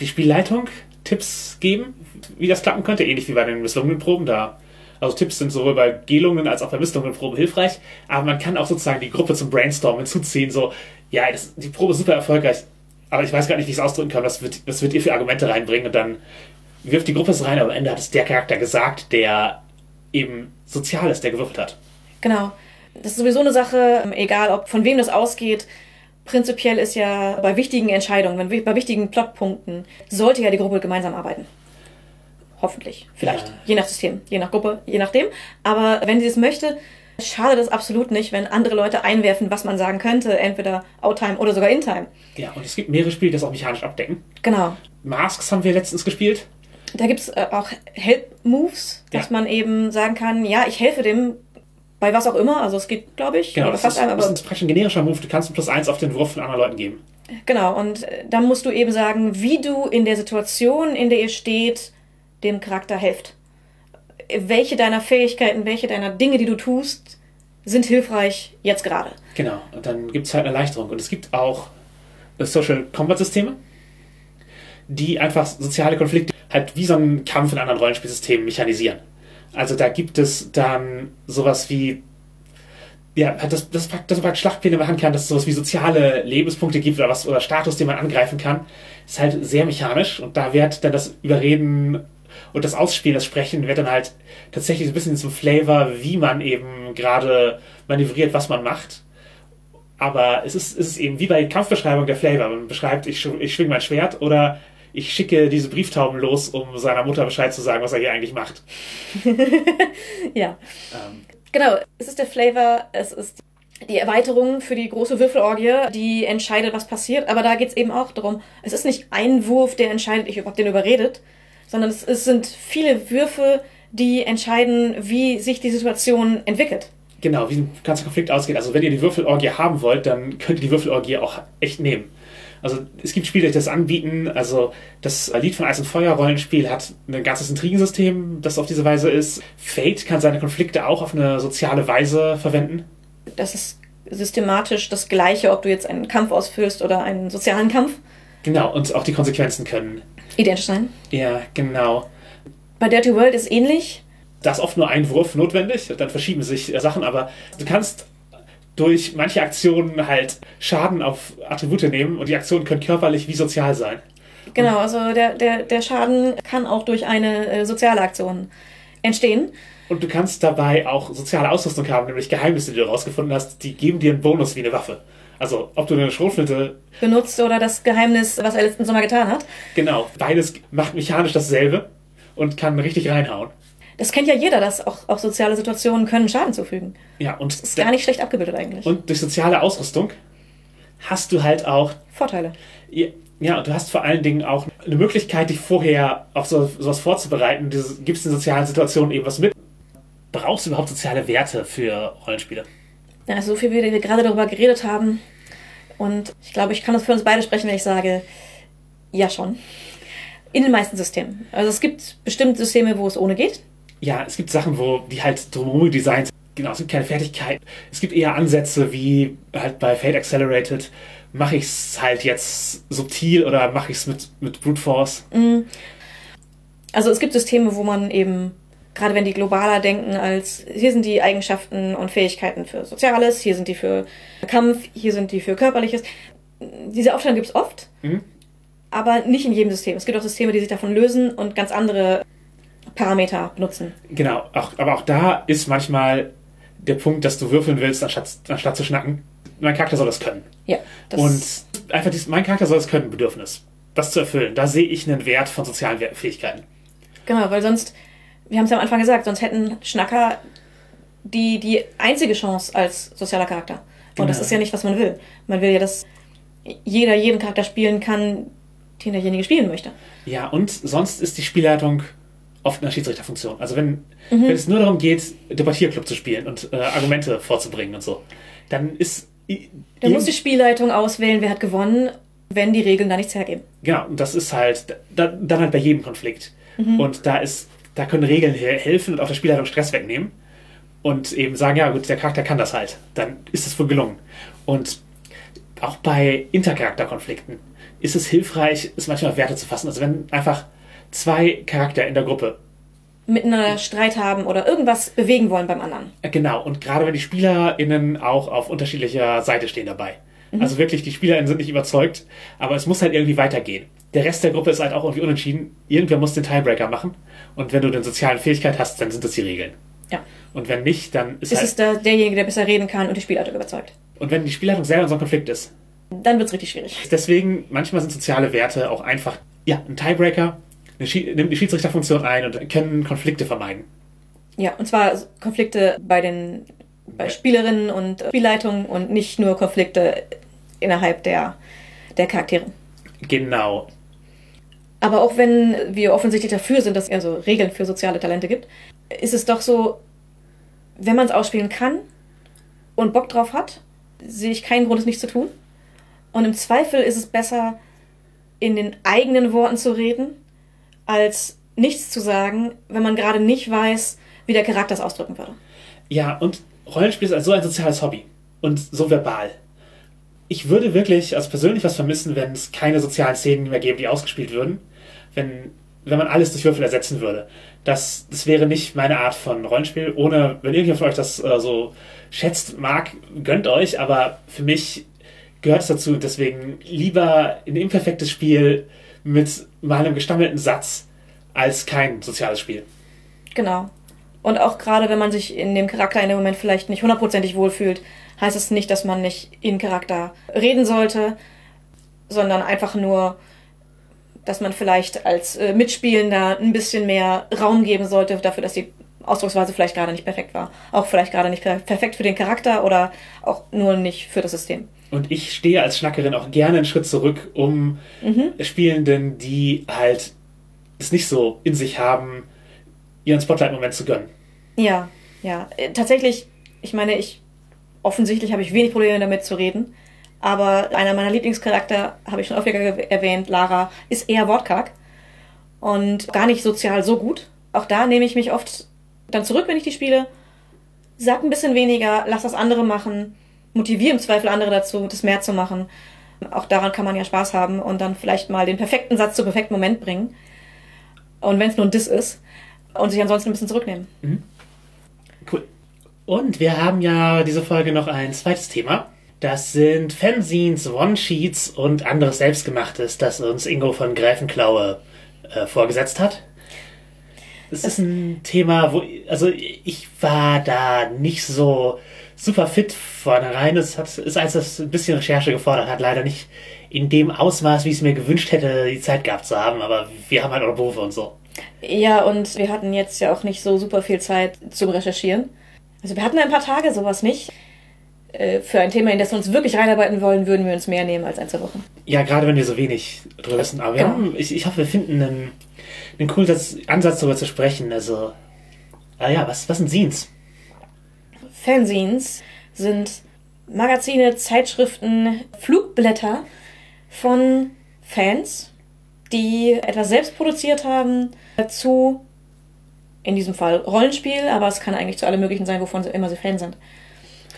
Die Spielleitung Tipps geben, wie das klappen könnte, ähnlich wie bei den misslungenen Proben. Da, also Tipps sind sowohl bei Gelungen als auch bei misslungenen Proben hilfreich, aber man kann auch sozusagen die Gruppe zum Brainstormen hinzuziehen, so, ja, das, die Probe ist super erfolgreich, aber ich weiß gar nicht, wie ich es ausdrücken kann, was wird, was wird ihr für Argumente reinbringen und dann wirft die Gruppe es rein, aber am Ende hat es der Charakter gesagt, der eben sozial ist, der gewürfelt hat. Genau. Das ist sowieso eine Sache, egal ob von wem das ausgeht. Prinzipiell ist ja bei wichtigen Entscheidungen, bei wichtigen Plotpunkten, sollte ja die Gruppe gemeinsam arbeiten. Hoffentlich. Vielleicht. Ja. Je nach System, je nach Gruppe, je nachdem. Aber wenn sie es möchte, schadet es absolut nicht, wenn andere Leute einwerfen, was man sagen könnte. Entweder Outtime oder sogar Intime. Ja, und es gibt mehrere Spiele, die das auch mechanisch abdecken. Genau. Masks haben wir letztens gespielt. Da gibt es äh, auch Help-Moves, dass ja. man eben sagen kann, ja, ich helfe dem bei was auch immer. Also es geht, glaube ich, genau, das fast ist, einem, aber das ist praktisch ein generischer Move. Du kannst plus eins auf den Wurf von anderen Leuten geben. Genau, und äh, dann musst du eben sagen, wie du in der Situation, in der ihr steht, dem Charakter helft. Welche deiner Fähigkeiten, welche deiner Dinge, die du tust, sind hilfreich jetzt gerade. Genau, und dann gibt es halt eine Erleichterung. Und es gibt auch äh, Social Combat Systeme, die einfach soziale Konflikte halt wie so ein Kampf in anderen Rollenspielsystemen mechanisieren. Also da gibt es dann sowas wie ja, das, das, das man Schlachtpläne machen kann, dass es sowas wie soziale Lebenspunkte gibt oder was oder Status, den man angreifen kann, ist halt sehr mechanisch und da wird dann das Überreden und das Ausspielen, das Sprechen wird dann halt tatsächlich so ein bisschen zum Flavor, wie man eben gerade manövriert, was man macht. Aber es ist, es ist eben wie bei Kampfbeschreibung der Flavor. Man beschreibt, ich, ich schwing mein Schwert oder ich schicke diese Brieftauben los, um seiner Mutter Bescheid zu sagen, was er hier eigentlich macht. <laughs> ja. Ähm. Genau, es ist der Flavor, es ist die Erweiterung für die große Würfelorgie, die entscheidet, was passiert. Aber da geht es eben auch darum, es ist nicht ein Wurf, der entscheidet, ich habe den überredet, sondern es, es sind viele Würfe, die entscheiden, wie sich die Situation entwickelt. Genau, wie ein ganzer Konflikt ausgeht. Also wenn ihr die Würfelorgie haben wollt, dann könnt ihr die Würfelorgie auch echt nehmen. Also es gibt Spiele, die das anbieten. Also das Lied von Eis und Feuer Rollenspiel hat ein ganzes Intrigensystem, das auf diese Weise ist. Fate kann seine Konflikte auch auf eine soziale Weise verwenden. Das ist systematisch das Gleiche, ob du jetzt einen Kampf ausführst oder einen sozialen Kampf. Genau, und auch die Konsequenzen können identisch sein. Ja, genau. Bei Dirty World ist ähnlich. Da ist oft nur ein Wurf notwendig, dann verschieben sich Sachen, aber du kannst durch manche Aktionen halt Schaden auf Attribute nehmen und die Aktionen können körperlich wie sozial sein. Genau, also der, der, der Schaden kann auch durch eine äh, soziale Aktion entstehen. Und du kannst dabei auch soziale Ausrüstung haben, nämlich Geheimnisse, die du herausgefunden hast, die geben dir einen Bonus wie eine Waffe. Also, ob du eine Schrotflinte benutzt oder das Geheimnis, was er letzten Sommer getan hat. Genau, beides macht mechanisch dasselbe und kann richtig reinhauen. Das kennt ja jeder, dass auch, auch soziale Situationen können Schaden zufügen. Ja, und das ist gar nicht schlecht abgebildet eigentlich. Und durch soziale Ausrüstung hast du halt auch Vorteile. Ja, ja, und du hast vor allen Dingen auch eine Möglichkeit, dich vorher auf so, sowas vorzubereiten. Du gibst in sozialen Situationen eben was mit. Brauchst du überhaupt soziale Werte für Rollenspiele? Ja, so viel, wie wir gerade darüber geredet haben. Und ich glaube, ich kann das für uns beide sprechen, wenn ich sage, ja schon. In den meisten Systemen. Also es gibt bestimmte Systeme, wo es ohne geht ja, es gibt Sachen, wo die halt drumherum designt Genau, es gibt keine Fertigkeit. Es gibt eher Ansätze wie halt bei Fate Accelerated. Mache ich es halt jetzt subtil oder mache ich es mit, mit Brute Force? Mhm. Also es gibt Systeme, wo man eben, gerade wenn die globaler denken, als hier sind die Eigenschaften und Fähigkeiten für Soziales, hier sind die für Kampf, hier sind die für Körperliches. Diese Aufteilung gibt es oft, mhm. aber nicht in jedem System. Es gibt auch Systeme, die sich davon lösen und ganz andere Parameter benutzen. Genau, auch, aber auch da ist manchmal der Punkt, dass du würfeln willst, anstatt, anstatt zu schnacken. Mein Charakter soll das können. Ja. Das und einfach dieses, mein Charakter soll das können, Bedürfnis. Das zu erfüllen. Da sehe ich einen Wert von sozialen Fähigkeiten. Genau, weil sonst, wir haben es ja am Anfang gesagt, sonst hätten Schnacker die, die einzige Chance als sozialer Charakter. Und genau. das ist ja nicht, was man will. Man will ja, dass jeder jeden Charakter spielen kann, den derjenige spielen möchte. Ja, und sonst ist die Spielleitung oft in der Schiedsrichterfunktion. Also wenn, mhm. wenn es nur darum geht, Debattierclub zu spielen und äh, Argumente vorzubringen und so, dann ist. Dann muss die Spielleitung auswählen, wer hat gewonnen, wenn die Regeln da nichts hergeben. Genau, und das ist halt da, dann halt bei jedem Konflikt. Mhm. Und da ist, da können Regeln helfen und auch der Spielleitung Stress wegnehmen und eben sagen, ja gut, der Charakter kann das halt. Dann ist es wohl gelungen. Und auch bei Intercharakterkonflikten ist es hilfreich, es manchmal Werte zu fassen. Also wenn einfach zwei Charakter in der Gruppe Miteinander Streit haben oder irgendwas bewegen wollen beim anderen. Äh, Genau, und gerade wenn die SpielerInnen auch auf unterschiedlicher Seite stehen dabei. Also wirklich, die SpielerInnen sind nicht überzeugt, aber es muss halt irgendwie weitergehen. Der Rest der Gruppe ist halt auch irgendwie unentschieden. Irgendwer muss den Tiebreaker machen. Und wenn du eine soziale Fähigkeit hast, dann sind das die Regeln. Ja. Und wenn nicht, dann ist, Ist halt. es da derjenige, der besser reden kann und die Spielleitung überzeugt. Und wenn die Spielleitung selber in so einem Konflikt ist. Dann wird's richtig schwierig. Deswegen, manchmal sind soziale Werte auch einfach, ja, ein Tiebreaker, nimmt die Schiedsrichterfunktion ein und können Konflikte vermeiden. Ja, und zwar Konflikte bei den bei. Spielerinnen und Spielleitungen und nicht nur Konflikte innerhalb der, der Charaktere. Genau. Aber auch wenn wir offensichtlich dafür sind, dass es also Regeln für soziale Talente gibt, ist es doch so, wenn man es ausspielen kann und Bock drauf hat, sehe ich keinen Grund, es nicht zu tun. Und im Zweifel ist es besser, in den eigenen Worten zu reden, als nichts zu sagen, wenn man gerade nicht weiß, wie der Charakter es ausdrücken würde. Ja, und Rollenspiel ist also so ein soziales Hobby. Und so verbal. Ich würde wirklich als persönlich was vermissen, wenn es keine sozialen Szenen mehr gäbe, die ausgespielt würden. Wenn, wenn man alles durch Würfel ersetzen würde. Das, das wäre nicht meine Art von Rollenspiel. Ohne, wenn irgendjemand von euch das äh, so schätzt, mag, gönnt euch. Aber für mich gehört es dazu. Deswegen lieber ein imperfektes Spiel mit mal einem gestammelten Satz als kein soziales Spiel. Genau. Und auch gerade wenn man sich in dem Charakter in dem Moment vielleicht nicht hundertprozentig wohlfühlt, heißt es nicht, dass man nicht in Charakter reden sollte, sondern einfach nur, dass man vielleicht als äh, Mitspielender ein bisschen mehr Raum geben sollte dafür, dass die Ausdrucksweise vielleicht gerade nicht perfekt war. Auch vielleicht gerade nicht per perfekt für den Charakter oder auch nur nicht für das System. Und ich stehe als Schnackerin auch gerne einen Schritt zurück, um Spielenden, die halt es nicht so in sich haben, ihren Spotlight-Moment zu gönnen. Ja, ja. Äh, Tatsächlich, ich meine, ich offensichtlich habe ich wenig Probleme damit zu reden. Aber einer meiner Lieblingscharakter, habe ich schon ge- erwähnt, Lara, ist eher wortkarg und gar nicht sozial so gut. Auch da nehme ich mich oft dann zurück, wenn ich die spiele. Sag ein bisschen weniger, lass das andere machen, motiviere im Zweifel andere dazu, das mehr zu machen. Auch daran kann man ja Spaß haben und dann vielleicht mal den perfekten Satz zum perfekten Moment bringen. Und wenn es nur ein Diss ist. Und sich ansonsten ein bisschen zurücknehmen. Cool. Und wir haben ja diese Folge noch ein zweites Thema. Das sind Fanzines, One-Sheets und anderes Selbstgemachtes, das uns Ingo von Gräfenklaue äh, vorgesetzt hat. Das ist ein Thema, wo, also ich war da nicht so super fit vornherein. Es hat, ist als es ein bisschen Recherche gefordert hat, leider nicht in dem Ausmaß, wie ich es mir gewünscht hätte, die Zeit gehabt zu haben. Aber wir haben halt auch Berufe und so. Ja, und wir hatten jetzt ja auch nicht so super viel Zeit zum Recherchieren. Also wir hatten ein paar Tage sowas nicht. Äh, Für ein Thema, in das wir uns wirklich reinarbeiten wollen, würden wir uns mehr nehmen als ein, zwei Wochen. Ja, gerade wenn wir so wenig drüber wissen. Aber Genau. haben, ich, ich hoffe, wir finden einen, einen coolen Satz- Ansatz, darüber zu sprechen. Also, ah ja, was, was sind Scenes? Fanzines sind Magazine, Zeitschriften, Flugblätter von Fans, die etwas selbst produziert haben zu, in diesem Fall Rollenspiel, aber es kann eigentlich zu allem Möglichen sein, wovon sie immer sie Fan sind.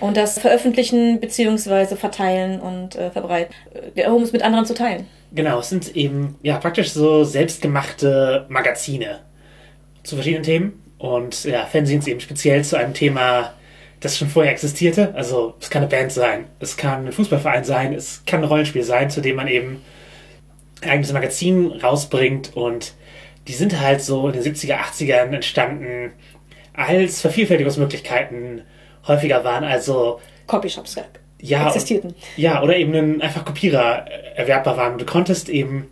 Und das veröffentlichen beziehungsweise verteilen und äh, verbreiten, äh, um es mit anderen zu teilen. Genau, es sind eben, ja, praktisch so selbstgemachte Magazine zu verschiedenen Themen. Und ja, Fanzines eben speziell zu einem Thema, das schon vorher existierte. Also, es kann eine Band sein, es kann ein Fußballverein sein, es kann ein Rollenspiel sein, zu dem man eben ein eigenes Magazin rausbringt und die sind halt so in den 70er, 80ern entstanden, als Vervielfältigungsmöglichkeiten häufiger waren. Also Copyshops ja, existierten. ja, oder eben ein einfach Kopierer äh, erwerbbar waren. Du konntest eben,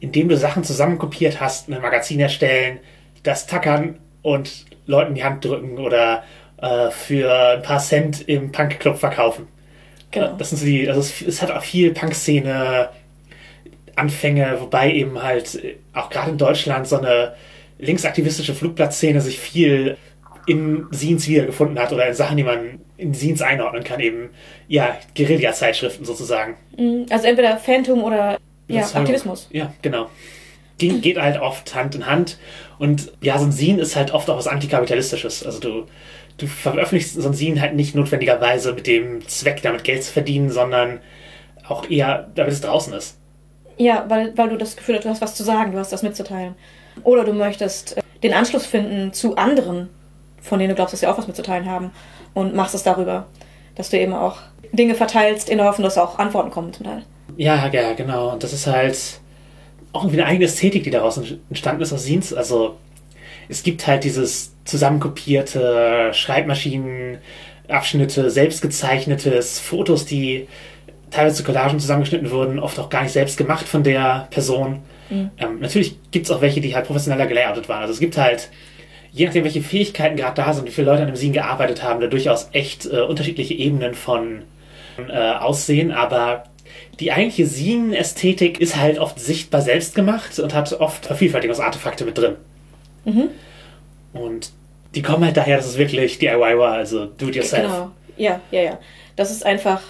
indem du Sachen zusammenkopiert hast, ein Magazin erstellen, das tackern und Leuten die Hand drücken oder äh, für ein paar Cent im Punkclub verkaufen. Genau. Das sind so die, also es, es hat auch viel Punk-Szene Anfänge, wobei eben halt äh, auch gerade in Deutschland so eine linksaktivistische Flugblattszene sich viel in Scenes wiedergefunden hat oder in Sachen, die man in Scenes einordnen kann, eben ja Guerilla-Zeitschriften sozusagen. Also entweder Phantom oder ja. Aktivismus. Ja, genau. Ging, geht halt oft Hand in Hand. Und ja, so ein Scene ist halt oft auch was Antikapitalistisches. Also du, du veröffentlichst so ein Scene halt nicht notwendigerweise mit dem Zweck, damit Geld zu verdienen, sondern auch eher, damit es draußen ist. Ja, weil, weil du das Gefühl hast, du hast was zu sagen, du hast das mitzuteilen. Oder du möchtest äh, den Anschluss finden zu anderen, von denen du glaubst, dass sie auch was mitzuteilen haben und machst es darüber, dass du eben auch Dinge verteilst in der Hoffnung, dass auch Antworten kommen zum Teil. Ja, ja, genau. Und das ist halt auch irgendwie eine eigene Ästhetik, die daraus entstanden ist aus Scenes. Also es gibt halt dieses zusammenkopierte Schreibmaschinenabschnitte, selbstgezeichnetes, Fotos, die teilweise zu Collagen zusammengeschnitten wurden, oft auch gar nicht selbst gemacht von der Person. Mhm. Ähm, natürlich gibt es auch welche, die halt professioneller gelayoutet waren. Also es gibt halt, je nachdem, welche Fähigkeiten gerade da sind, wie viele Leute an dem Scene gearbeitet haben, da durchaus echt äh, unterschiedliche Ebenen von äh, Aussehen, aber die eigentliche Scene-Ästhetik ist halt oft sichtbar selbst gemacht und hat oft Vervielfältigungsartefakte mit drin. Mhm. Und die kommen halt daher, dass es wirklich DIY war, also do it yourself. Genau, ja, ja, ja. Das ist einfach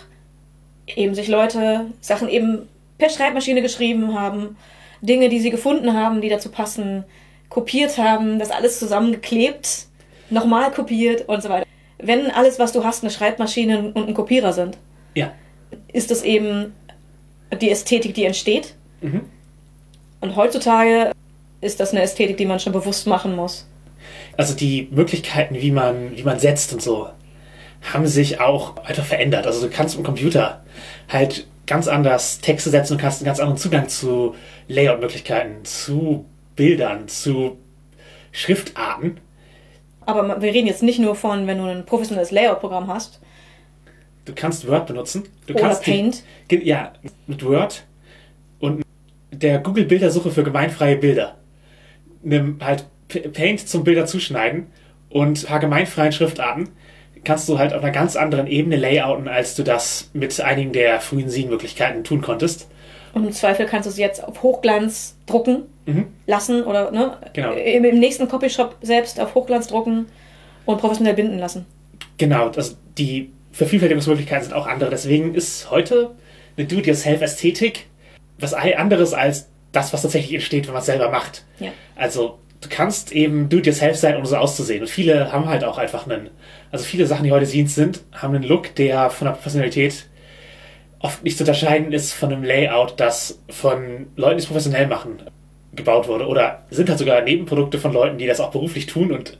eben sich Leute Sachen eben per Schreibmaschine geschrieben haben, Dinge, die sie gefunden haben, die dazu passen, kopiert haben, das alles zusammengeklebt, nochmal kopiert und so weiter. Wenn alles, was du hast, eine Schreibmaschine und ein Kopierer sind, ja. ist das eben die Ästhetik, die entsteht. Mhm. Und heutzutage ist das eine Ästhetik, die man schon bewusst machen muss. Also die Möglichkeiten, wie man, wie man setzt und so, haben sich auch weiter verändert. Also du kannst im Computer halt ganz anders Texte setzen und hast einen ganz anderen Zugang zu Layout-Möglichkeiten, zu Bildern, zu Schriftarten. Aber wir reden jetzt nicht nur von, wenn du ein professionelles Layout-Programm hast. Du kannst Word benutzen. Du Oder kannst Paint. Die, ja, mit Word und der Google-Bildersuche für gemeinfreie Bilder. Nimm halt Paint zum Bilder zuschneiden und ein paar gemeinfreien Schriftarten kannst du halt auf einer ganz anderen Ebene layouten, als du das mit einigen der frühen Scene-Möglichkeiten tun konntest. Und im Zweifel kannst du es jetzt auf Hochglanz drucken mhm. lassen oder ne, genau. im, im nächsten Copyshop selbst auf Hochglanz drucken und professionell binden lassen. Genau, also die Vervielfältigungsmöglichkeiten sind auch andere. Deswegen ist heute eine Do-it-yourself-Ästhetik was anderes als das, was tatsächlich entsteht, wenn man es selber macht. Ja. Also du kannst eben do-it-yourself sein, um so auszusehen. Und viele haben halt auch einfach einen, also viele Sachen, die heute Scenes sind, haben einen Look, der von der Professionalität oft nicht zu unterscheiden ist von einem Layout, das von Leuten, die es professionell machen, gebaut wurde. Oder sind halt sogar Nebenprodukte von Leuten, die das auch beruflich tun und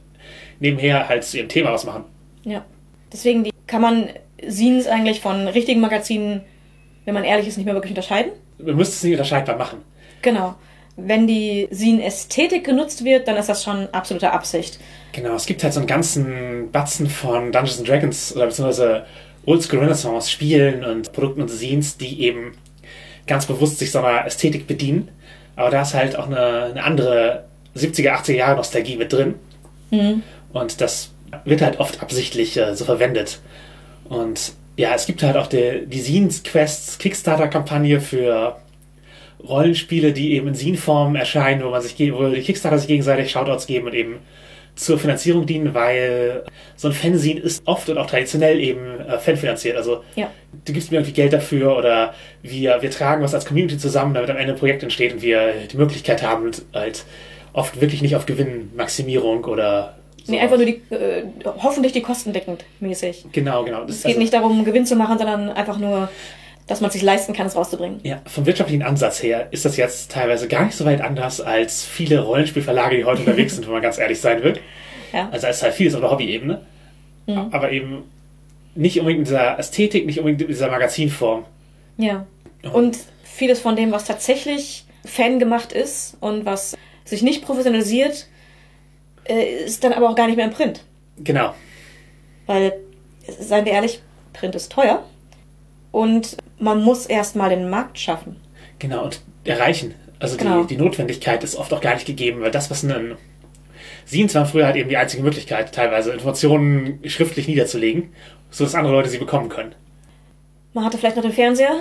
nebenher halt zu ihrem Thema was machen. Ja. Deswegen die, kann man Scenes eigentlich von richtigen Magazinen, wenn man ehrlich ist, nicht mehr wirklich unterscheiden. Man müsste es nicht unterscheidbar machen. Genau. Wenn die Scene-Ästhetik genutzt wird, dann ist das schon absolute Absicht. Genau, es gibt halt so einen ganzen Batzen von Dungeons Dragons oder beziehungsweise Oldschool Renaissance Spielen und Produkten und Scenes, die eben ganz bewusst sich so einer Ästhetik bedienen. Aber da ist halt auch eine, eine andere 70er, 80er Jahre Nostalgie mit drin. Mhm. Und das wird halt oft absichtlich äh, so verwendet. Und ja, es gibt halt auch die, die Scenes Quests Kickstarter-Kampagne für Rollenspiele, die eben in Scene-Form erscheinen, wo man sich, wo die Kickstarter sich gegenseitig Shoutouts geben und eben zur Finanzierung dienen, weil so ein Fanzine ist oft und auch traditionell eben äh, fanfinanziert. Also ja. du gibst mir irgendwie Geld dafür oder wir, wir tragen was als Community zusammen, damit am Ende ein Projekt entsteht und wir die Möglichkeit haben, halt oft wirklich nicht auf Gewinnmaximierung oder so Nee, einfach nur die, äh, hoffentlich die Kosten deckend mäßig. Genau, genau. Das es geht also, nicht darum, Gewinn zu machen, sondern einfach nur dass man sich leisten kann, es rauszubringen. Ja, vom wirtschaftlichen Ansatz her ist das jetzt teilweise gar nicht so weit anders als viele Rollenspielverlage, die heute unterwegs sind, wenn man ganz ehrlich sein will. Ja. Also es ist halt vieles auf der Hobby-Ebene, mhm. aber eben nicht unbedingt in dieser Ästhetik, nicht unbedingt in dieser Magazinform. Ja. Und vieles von dem, was tatsächlich Fan gemacht ist und was sich nicht professionalisiert, äh, ist dann aber auch gar nicht mehr im Print. Genau. Weil, seien wir ehrlich, Print ist teuer. Und man muss erstmal den Markt schaffen. Genau, und erreichen. Also genau. die, die Notwendigkeit ist oft auch gar nicht gegeben, weil das, was ein Scenes waren früher halt eben die einzige Möglichkeit, teilweise Informationen schriftlich niederzulegen, sodass andere Leute sie bekommen können. Man hatte vielleicht noch den Fernseher.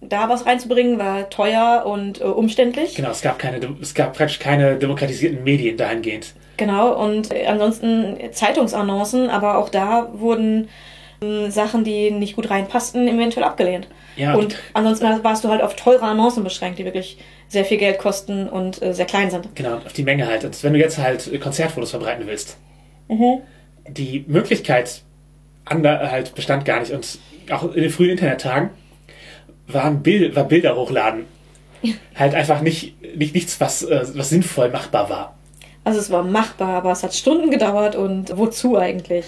Da was reinzubringen war teuer und äh, umständlich. Genau, es gab keine, es gab praktisch keine demokratisierten Medien dahingehend. Genau, und äh, ansonsten Zeitungsannoncen, aber auch da wurden Sachen, die nicht gut reinpassten, eventuell abgelehnt. Ja, und ansonsten warst du halt auf teure Annoncen beschränkt, die wirklich sehr viel Geld kosten und äh, sehr klein sind. Genau, auf die Menge halt. Und wenn du jetzt halt Konzertfotos verbreiten willst, mhm. die Möglichkeit ander, halt bestand gar nicht. Und auch in den frühen Internettagen waren Bild, war Bilder hochladen. <laughs> Halt einfach nicht, nicht nichts, was, äh, was sinnvoll machbar war. Also es war machbar, aber es hat Stunden gedauert und wozu eigentlich?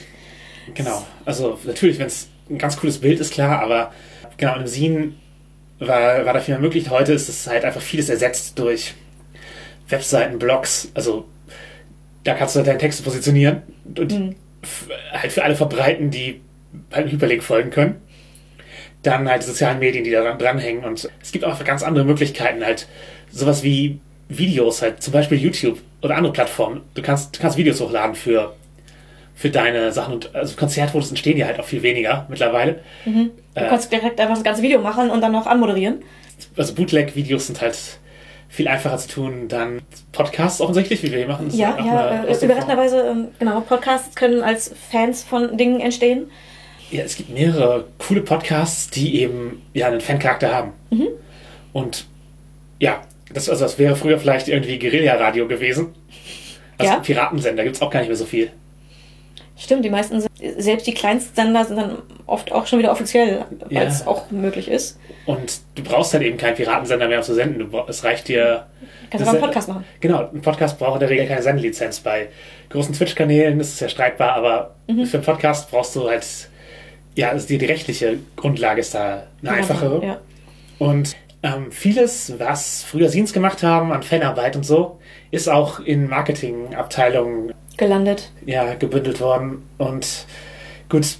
Genau. Also natürlich, wenn es ein ganz cooles Bild ist, klar, aber genau, im Scene war, war da viel mehr möglich. Heute ist es halt einfach vieles ersetzt durch Webseiten, Blogs. Also da kannst du deinen Text positionieren und Mhm. halt für alle verbreiten, die halt einen Hyperlink folgen können. Dann halt die sozialen Medien, die daran dranhängen. Und es gibt auch ganz andere Möglichkeiten, halt sowas wie Videos, halt zum Beispiel YouTube oder andere Plattformen. Du kannst, du kannst Videos hochladen für, für deine Sachen. Und also Konzertfotos entstehen ja halt auch viel weniger mittlerweile. Du Äh. kannst direkt einfach das ganze Video machen und dann noch anmoderieren. Also Bootleg-Videos sind halt viel einfacher zu tun. Dann Podcasts offensichtlich, wie wir hier machen. Das Ja, ja, äh, überraschenderweise, ähm, genau, Podcasts können als Fans von Dingen entstehen. Ja, es gibt mehrere coole Podcasts, die eben ja einen Fancharakter haben. Mhm. Und ja, das, also das wäre früher vielleicht irgendwie Guerilla-Radio gewesen. Also Ja. Piratensender gibt es auch gar nicht mehr so viel. Stimmt, die meisten sind, selbst die Kleinstsender sind dann oft auch schon wieder offiziell, weil Ja. es auch möglich ist. Und du brauchst halt eben keinen Piratensender mehr, um zu senden. Du, es reicht dir. Kannst das- aber einen Podcast machen. Genau, ein Podcast braucht in der Regel keine Sendelizenz. Bei großen Twitch-Kanälen ist es ja streitbar, aber Mhm. für einen Podcast brauchst du halt. Ja, also die, die rechtliche Grundlage ist da eine einfachere. Ja. Und ähm, vieles, was früher Scenes gemacht haben an Fanarbeit und so, ist auch in Marketingabteilungen Gelandet. ja, gebündelt worden. Und gut,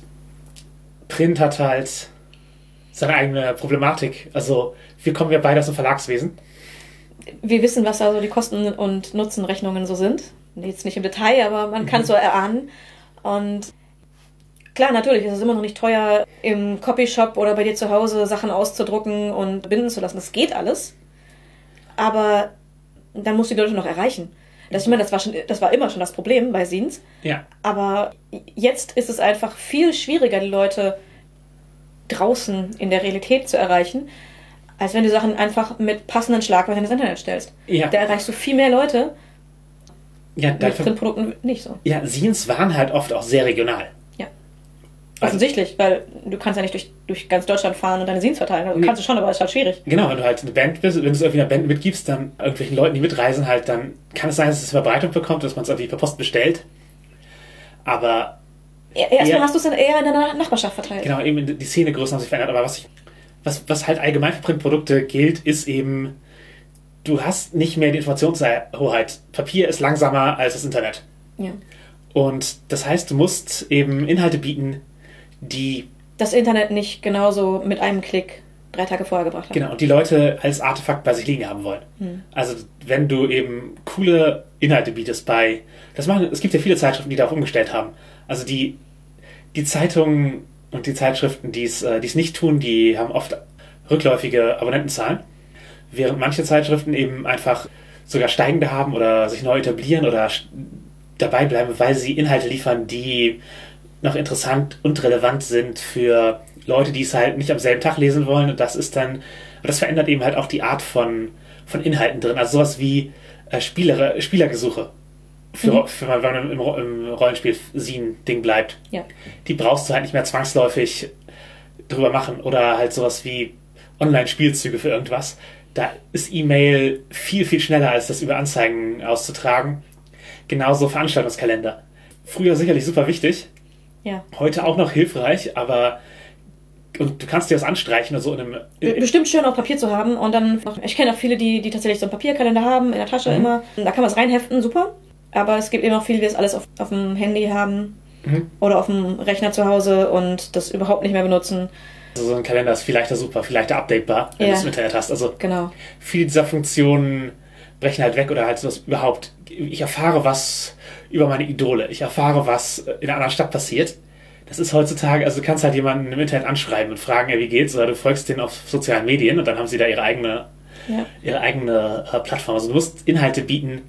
Print hat halt seine eigene Problematik. Also wir kommen ja beide aus dem Verlagswesen. Wir wissen, was da so die Kosten- und Nutzenrechnungen so sind. Jetzt nicht im Detail, aber man kann es so erahnen. Und klar, natürlich ist es immer noch nicht teuer, im Copyshop oder bei dir zu Hause Sachen auszudrucken und binden zu lassen. Das geht alles. Aber dann musst du die Leute noch erreichen. Das, ich meine, das war, schon, das war immer schon das Problem bei Scenes. Ja, Aber jetzt ist es einfach viel schwieriger, die Leute draußen in der Realität zu erreichen, als wenn du Sachen einfach mit passenden Schlagwörtern ins Internet stellst. Ja. Da erreichst du viel mehr Leute, ja, mit dafür, Printprodukten nicht so. ja, Scenes waren halt oft auch sehr regional. Also- Offensichtlich, weil du kannst ja nicht durch, durch ganz Deutschland fahren und deine Scenes verteilen. Also Nee. kannst du schon, aber es ist halt schwierig. Genau, wenn du halt eine Band bist, wenn du es irgendwie einer Band mitgibst, dann irgendwelchen Leuten, die mitreisen, halt, dann kann es sein, dass es Verbreitung bekommt, dass man es irgendwie per Post bestellt. Aber Ja, Erstmal hast du es dann eher in deiner Nachbarschaft verteilt. Genau, eben die Szenegrößen haben sich verändert. Aber was, ich, was, was halt allgemein für Printprodukte gilt, ist eben, du hast nicht mehr die Informationshoheit. Papier ist langsamer als das Internet. Ja. Und das heißt, du musst eben Inhalte bieten, die, Das Internet nicht genauso mit einem Klick drei Tage vorher gebracht hat. genau, und die Leute als Artefakt bei sich liegen haben wollen. Also, wenn du eben coole Inhalte bietest bei, das machen, es gibt ja viele Zeitschriften, die darauf umgestellt haben. Also, die, die Zeitungen und die Zeitschriften, die es, äh, nicht tun, die haben oft rückläufige Abonnentenzahlen, während manche Zeitschriften eben einfach sogar steigende haben oder sich neu etablieren oder dabei bleiben, weil sie Inhalte liefern, die noch interessant und relevant sind für Leute, die es halt nicht am selben Tag lesen wollen. Und das ist dann, und das verändert eben halt auch die Art von, von Inhalten drin. Also sowas wie äh, Spieler, Spielergesuche. Für, für wenn man im, im Rollenspiel Scene-Ding bleibt. Ja. Die brauchst du halt nicht mehr zwangsläufig drüber machen. Oder halt sowas wie Online-Spielzüge für irgendwas. Da ist E-Mail viel, viel schneller, als das über Anzeigen auszutragen. Genauso Veranstaltungskalender. Früher sicherlich super wichtig, Ja. heute auch noch hilfreich, aber und du kannst dir das anstreichen oder so in einem. Be- Bestimmt schön auf Papier zu haben und dann noch, ich kenne auch viele, die, die tatsächlich so einen Papierkalender haben, in der Tasche Mhm. immer. Da kann man es reinheften, super. Aber es gibt eben auch viele, die das alles auf, auf dem Handy haben Mhm. oder auf dem Rechner zu Hause und das überhaupt nicht mehr benutzen. Also so ein Kalender ist vielleicht super, vielleicht updatebar, wenn Ja. du es im Internet hast. Also Genau. viele dieser Funktionen brechen halt weg oder halt sowas überhaupt. Ich erfahre was über meine Idole. Ich erfahre, was in einer anderen Stadt passiert. Das ist heutzutage, also du kannst halt jemanden im Internet anschreiben und fragen, ja, wie geht's? Oder du folgst denen auf sozialen Medien und dann haben sie da ihre eigene, Ja. ihre eigene äh, Plattform. Also du musst Inhalte bieten,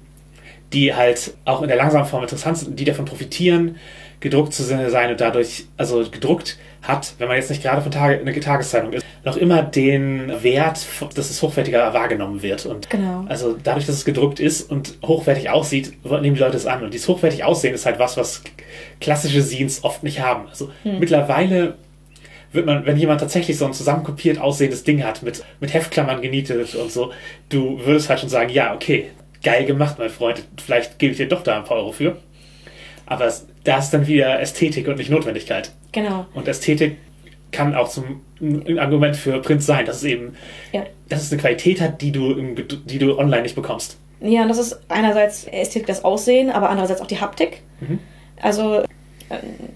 die halt auch in der langsamen Form interessant sind und die davon profitieren, gedruckt zu sein und dadurch, also gedruckt hat, wenn man jetzt nicht gerade von Tage, eine Tageszeitung ist, noch immer den Wert, dass es hochwertiger wahrgenommen wird. Und Genau. also dadurch, dass es gedruckt ist und hochwertig aussieht, nehmen die Leute es an. Und dieses hochwertig Aussehen ist halt was, was klassische Scenes oft nicht haben. Also mittlerweile wird man, wenn jemand tatsächlich so ein zusammenkopiert aussehendes Ding hat, mit, mit Heftklammern genietet und so, du würdest halt schon sagen, ja, okay, geil gemacht, mein Freund, vielleicht gebe ich dir doch da ein paar Euro für. Aber es, da ist dann wieder Ästhetik und nicht Notwendigkeit. Genau. Und Ästhetik kann auch zum ein Argument für Print sein, dass es eben, Ja. dass es eine Qualität hat, die du, im, die du online nicht bekommst. Ja, und das ist einerseits Ästhetik, das Aussehen, aber andererseits auch die Haptik. Mhm. Also äh,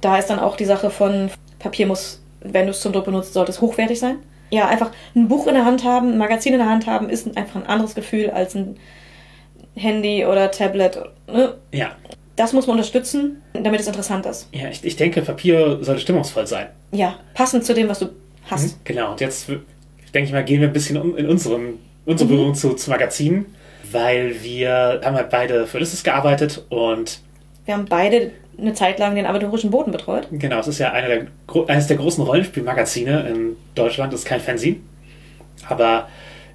da ist dann auch die Sache von Papier muss, wenn du es zum Druck benutzt, sollte es hochwertig sein. Ja, einfach ein Buch in der Hand haben, ein Magazin in der Hand haben, ist einfach ein anderes Gefühl als ein Handy oder Tablet. Ne? Ja, Das muss man unterstützen, damit es interessant ist. ja ich, ich denke, Papier sollte stimmungsvoll sein. Ja, passend zu dem, was du hast. Genau, und jetzt denke ich mal, gehen wir ein bisschen um, in unseren, unsere Berührung zu, zu Magazinen, weil wir haben halt beide für Ulysses gearbeitet und Wir haben beide eine Zeit lang den aventurischen Boden betreut. genau, es ist ja eine der, eines der großen Rollenspielmagazine in Deutschland, das ist kein Fanzine, aber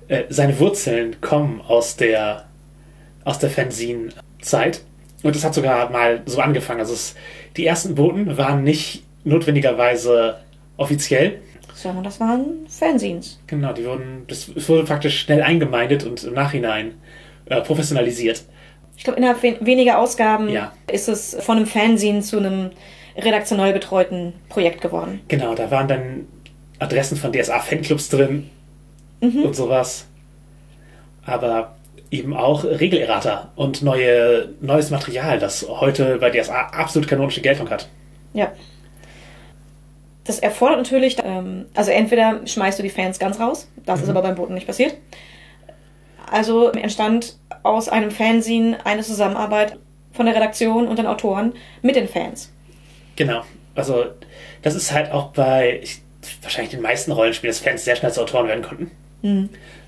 äh, seine Wurzeln kommen aus der, aus der Fanzine-Zeit und es hat sogar mal so angefangen, also es, die ersten Boten waren nicht notwendigerweise offiziell, Sondern das waren Fanzines. Genau, die wurden, das wurde praktisch schnell eingemeindet und im Nachhinein äh, professionalisiert. Ich glaube, innerhalb wen weniger Ausgaben Ja. ist es von einem Fanzine zu einem redaktionell betreuten Projekt geworden. Genau, da waren dann Adressen von DSA-Fanclubs drin und sowas. Aber eben auch Regelerrata und neue, neues Material, das heute bei DSA absolut kanonische Geltung hat. Ja. Das erfordert natürlich, ähm, also entweder schmeißt du die Fans ganz raus, das ist aber beim Boten nicht passiert. Also entstand aus einem Fanzine eine Zusammenarbeit von der Redaktion und den Autoren mit den Fans. Genau. Also, das ist halt auch bei ich, wahrscheinlich den meisten Rollenspielen, dass Fans sehr schnell zu Autoren werden konnten.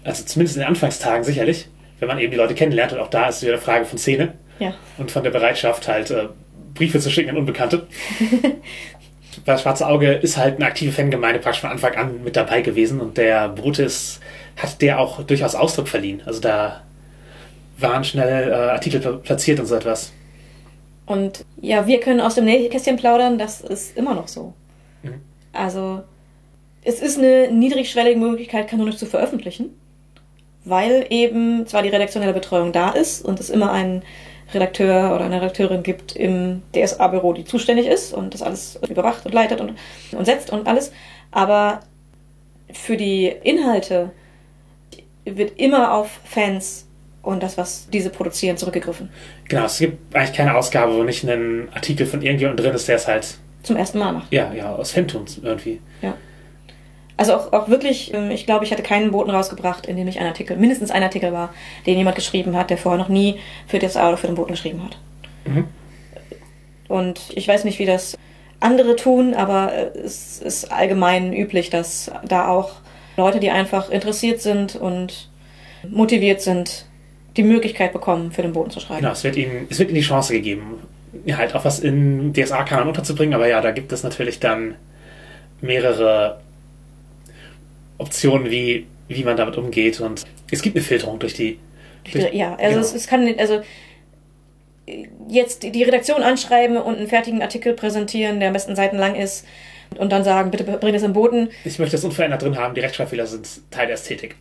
Also zumindest in den Anfangstagen sicherlich, wenn man eben die Leute kennenlernt. Und auch da ist es wieder eine Frage von Szene Ja. und von der Bereitschaft, halt äh, Briefe zu schicken an Unbekannte. <laughs> Bei Schwarze Auge ist halt eine aktive Fangemeinde praktisch von Anfang an mit dabei gewesen und der Brutus hat der auch durchaus Ausdruck verliehen. Also da waren schnell äh, Artikel pla- platziert und so etwas. Und ja, wir können aus dem Nähkästchen plaudern, das ist immer noch so. Mhm. Also, es ist eine niedrigschwellige Möglichkeit, kanonisch zu veröffentlichen, weil eben zwar die redaktionelle Betreuung da ist und es immer einen Redakteur oder eine Redakteurin gibt im DSA-Büro, die zuständig ist und das alles überwacht und leitet und, und setzt und alles, aber für die Inhalte wird immer auf Fans und das, was diese produzieren, zurückgegriffen. Genau, es gibt eigentlich keine Ausgabe, wo nicht ein Artikel von irgendjemandem drin ist, der es halt, Zum ersten Mal macht. ja, ja, aus Fantoms irgendwie. Ja. Also auch, auch wirklich, ähm, ich glaube, ich hatte keinen Boten rausgebracht, in dem ich ein Artikel, mindestens ein Artikel war, den jemand geschrieben hat, der vorher noch nie für DSA oder für den Boten geschrieben hat. Mhm. Und ich weiß nicht, wie das andere tun, aber äh, es ist allgemein üblich, dass da auch Leute, die einfach interessiert sind und motiviert sind, die Möglichkeit bekommen, für den Boten zu schreiben. Genau, es wird ihnen, es wird ihnen die Chance gegeben, halt auch was in DSA-Kanon unterzubringen, aber ja, da gibt es natürlich dann mehrere Optionen, wie, wie man damit umgeht und es gibt eine Filterung durch die. Durch, Ja, also genau. es, es kann, also jetzt die- Redaktion anschreiben und einen fertigen Artikel präsentieren, der am besten Seiten lang ist und dann sagen, bitte bring es im Boden, Ich möchte das unverändert drin haben, die Rechtschreibfehler sind Teil der Ästhetik.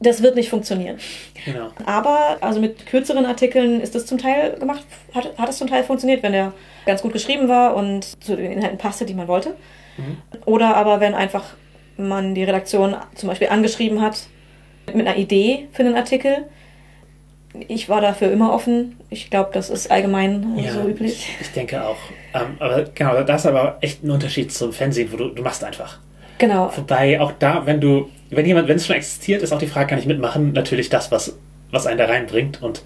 das wird nicht funktionieren. Genau. Aber also mit kürzeren Artikeln ist das zum Teil gemacht, hat, hat es zum Teil funktioniert, wenn der ganz gut geschrieben war und zu den Inhalten passte, die man wollte. Oder aber wenn einfach man die Redaktion zum Beispiel angeschrieben hat mit einer Idee für einen Artikel. Ich war dafür immer offen. Ich glaube, das ist allgemein äh, so üblich. Ich, ich denke auch. Ähm, aber genau, da ist aber echt ein Unterschied zum Fernsehen, wo du, du machst einfach. Genau. Wobei auch da, wenn du, wenn jemand, wenn es schon existiert, ist auch die Frage, kann ich mitmachen? Natürlich das, was, was einen da reinbringt. Und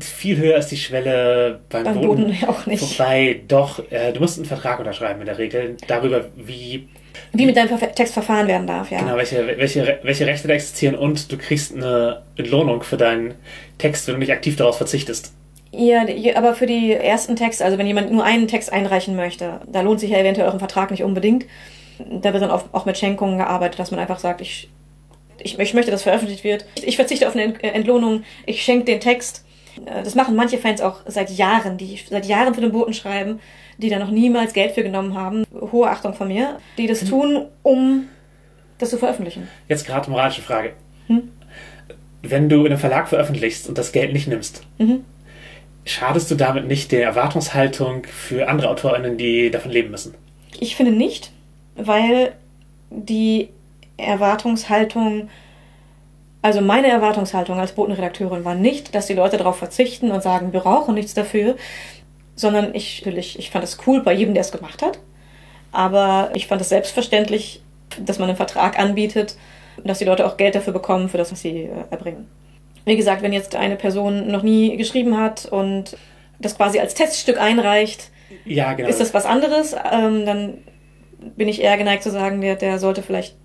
viel höher ist die Schwelle beim, Beim Boden. Boden ja <laughs> auch nicht. Wobei doch, äh, du musst einen Vertrag unterschreiben in der Regel darüber, wie, Wie mit deinem Text verfahren werden darf, ja. genau, welche, welche, welche Rechte da existieren und du kriegst eine Entlohnung für deinen Text, wenn du nicht aktiv darauf verzichtest. Ja, aber für die ersten Texte, also wenn jemand nur einen Text einreichen möchte, da lohnt sich ja eventuell auch ein Vertrag nicht unbedingt. Da wird dann auch, auch mit Schenkungen gearbeitet, dass man einfach sagt, ich, ich, ich möchte, dass veröffentlicht wird. Ich verzichte auf eine Ent- Entlohnung, ich schenke den Text. Äh, Das machen manche Fans auch seit Jahren, die seit Jahren für den Boten schreiben, die da noch niemals Geld für genommen haben. Hohe Achtung von mir, die das tun, um das zu veröffentlichen. Jetzt gerade moralische Frage. Hm? Wenn du in einem Verlag veröffentlichst und das Geld nicht nimmst, Mhm. schadest du damit nicht der Erwartungshaltung für andere AutorInnen, die davon leben müssen? Ich finde nicht, weil die Erwartungshaltung, also meine Erwartungshaltung als Botenredakteurin war nicht, dass die Leute darauf verzichten und sagen, wir brauchen nichts dafür, sondern ich, natürlich, ich fand es cool bei jedem, der es gemacht hat. Aber ich fand es selbstverständlich, dass man einen Vertrag anbietet, dass die Leute auch Geld dafür bekommen, für das, was sie äh, erbringen. Wie gesagt, wenn jetzt eine Person noch nie geschrieben hat und das quasi als Teststück einreicht, Ja, genau. ist das was anderes, ähm, dann bin ich eher geneigt zu sagen, der, der sollte vielleicht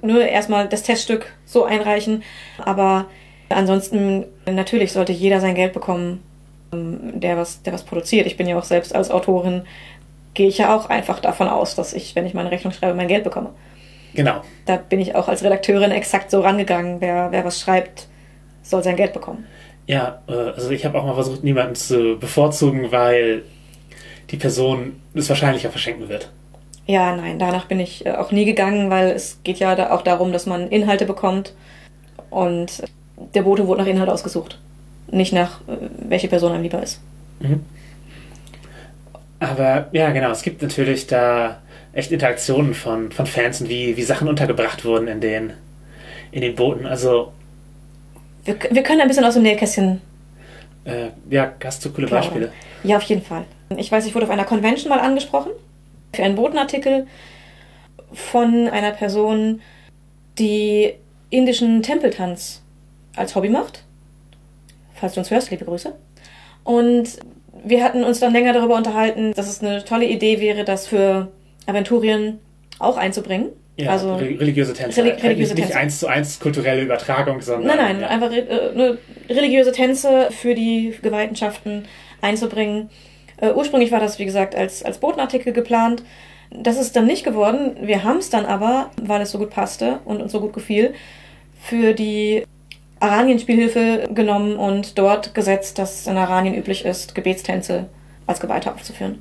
nur erstmal das Teststück so einreichen. Aber ansonsten, natürlich sollte jeder sein Geld bekommen, der was, der was produziert. Ich bin ja auch selbst als Autorin, gehe ich ja auch einfach davon aus, dass ich, wenn ich meine Rechnung schreibe, mein Geld bekomme. genau. Da bin ich auch als Redakteurin exakt so rangegangen. Wer, wer was schreibt, soll sein Geld bekommen. Ja, äh, also ich habe auch mal versucht, niemanden zu bevorzugen, weil die Person es wahrscheinlich auch verschenken wird. Ja, nein, danach bin ich äh, auch nie gegangen, weil es geht ja auch darum, dass man Inhalte bekommt. Und der Bote wurde nach Inhalt ausgesucht. Nicht nach, äh, welche Person einem lieber ist. Aber ja, genau, es gibt natürlich da echt Interaktionen von, von Fans und wie, wie Sachen untergebracht wurden in den, in den Booten. Also, Wir, wir können ein bisschen aus dem Nähkästchen äh, ja, hast du coole. Beispiele? Ja, auf jeden Fall. Ich weiß, ich wurde auf einer Convention mal angesprochen für einen Botenartikel von einer Person, die indischen Tempeltanz als Hobby macht. Falls du uns hörst, liebe Grüße. Und wir hatten uns dann länger darüber unterhalten, dass es eine tolle Idee wäre, das für Aventurien auch einzubringen. Ja, also, re- religiöse Tänze. Reli- Halt religiöse nicht, Tänze. eins zu eins kulturelle Übertragung, sondern. Nein, nein, ja. einfach äh, religiöse Tänze für die Geweihtenschaften einzubringen. Äh, ursprünglich war das, wie gesagt, als, als Botenartikel geplant. Das ist dann nicht geworden. Wir haben es dann aber, weil es so gut passte und uns so gut gefiel, für die Aranien-Spielhilfe genommen und dort gesetzt, dass in Aranien üblich ist, Gebetstänze als Geweihte aufzuführen.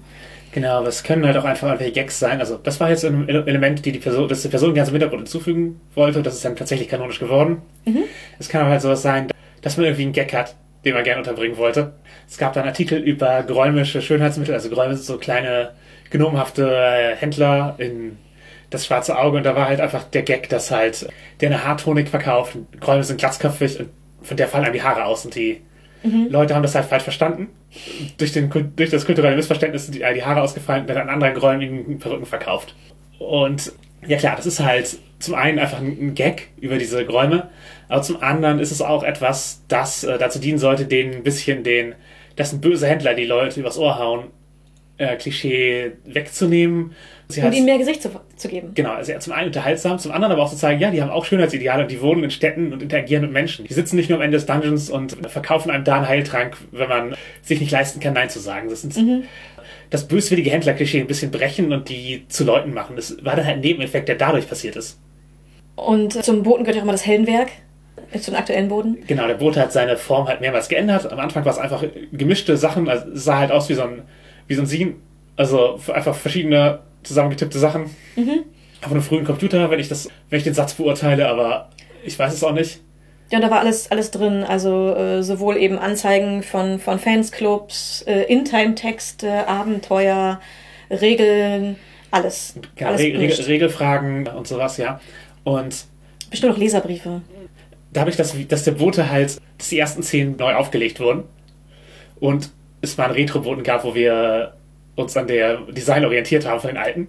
Genau, aber es können halt auch einfach irgendwelche Gags sein. Also, das war jetzt ein Ele- Element, die die Person, das die Person ganz im Hintergrund hinzufügen wollte. Das ist dann tatsächlich kanonisch geworden. Es kann aber halt sowas sein, dass man irgendwie einen Gag hat, den man gerne unterbringen wollte. Es gab da einen Artikel über gräumische Schönheitsmittel. Also, Gräume sind so kleine, gnomenhafte äh, Händler in das schwarze Auge. Und da war halt einfach der Gag, dass halt der eine Haartonik verkauft. und Gräume sind glatzköpfig und von der fallen einem die Haare aus und die Leute haben das halt falsch verstanden. Durch, den, durch das kulturelle Missverständnis sind die, äh, die Haare ausgefallen und dann an anderen Gräumen ihnen Perücken verkauft. Und ja klar, das ist halt zum einen einfach ein Gag über diese Gräume, aber zum anderen ist es auch etwas, das äh, dazu dienen sollte, den ein bisschen den, das sind böse Händler, die Leute übers Ohr hauen, äh, Klischee wegzunehmen. Sie Und ihnen mehr Gesicht zu, zu geben. Genau, also zum einen unterhaltsam, zum anderen aber auch zu zeigen, ja, die haben auch Schönheitsideale und die wohnen in Städten und interagieren mit Menschen. Die sitzen nicht nur am Ende des Dungeons und verkaufen einem da einen Heiltrank, wenn man sich nicht leisten kann, Nein zu sagen. Das sind das böswillige Händlerklischee ein bisschen brechen und die zu Leuten machen. Das war dann halt ein Nebeneffekt, der dadurch passiert ist. Und zum Boten gehört ja auch immer das Heldenwerk. äh, Zu den aktuellen Boden. Genau, der Bote hat seine Form halt mehrmals geändert. Am Anfang war es einfach gemischte Sachen, also es sah halt aus wie so ein, wie so ein Scene. Also einfach verschiedene zusammengetippte Sachen. Auf einem frühen Computer, wenn ich das, wenn ich den Satz beurteile, aber ich weiß es auch nicht. Ja, und da war alles, alles drin. Also äh, sowohl eben Anzeigen von, von Fansclubs, äh, In-Time-Texte, Abenteuer, Regeln, alles. Genau, alles Re Re. Regelfragen und sowas, ja. Und Bestimmt auch Leserbriefe. dadurch, dass, dass der Bote halt, dass die ersten zehn neu aufgelegt wurden und es mal einen Retro-Boten gab, wo wir uns an der Design orientiert haben von den alten,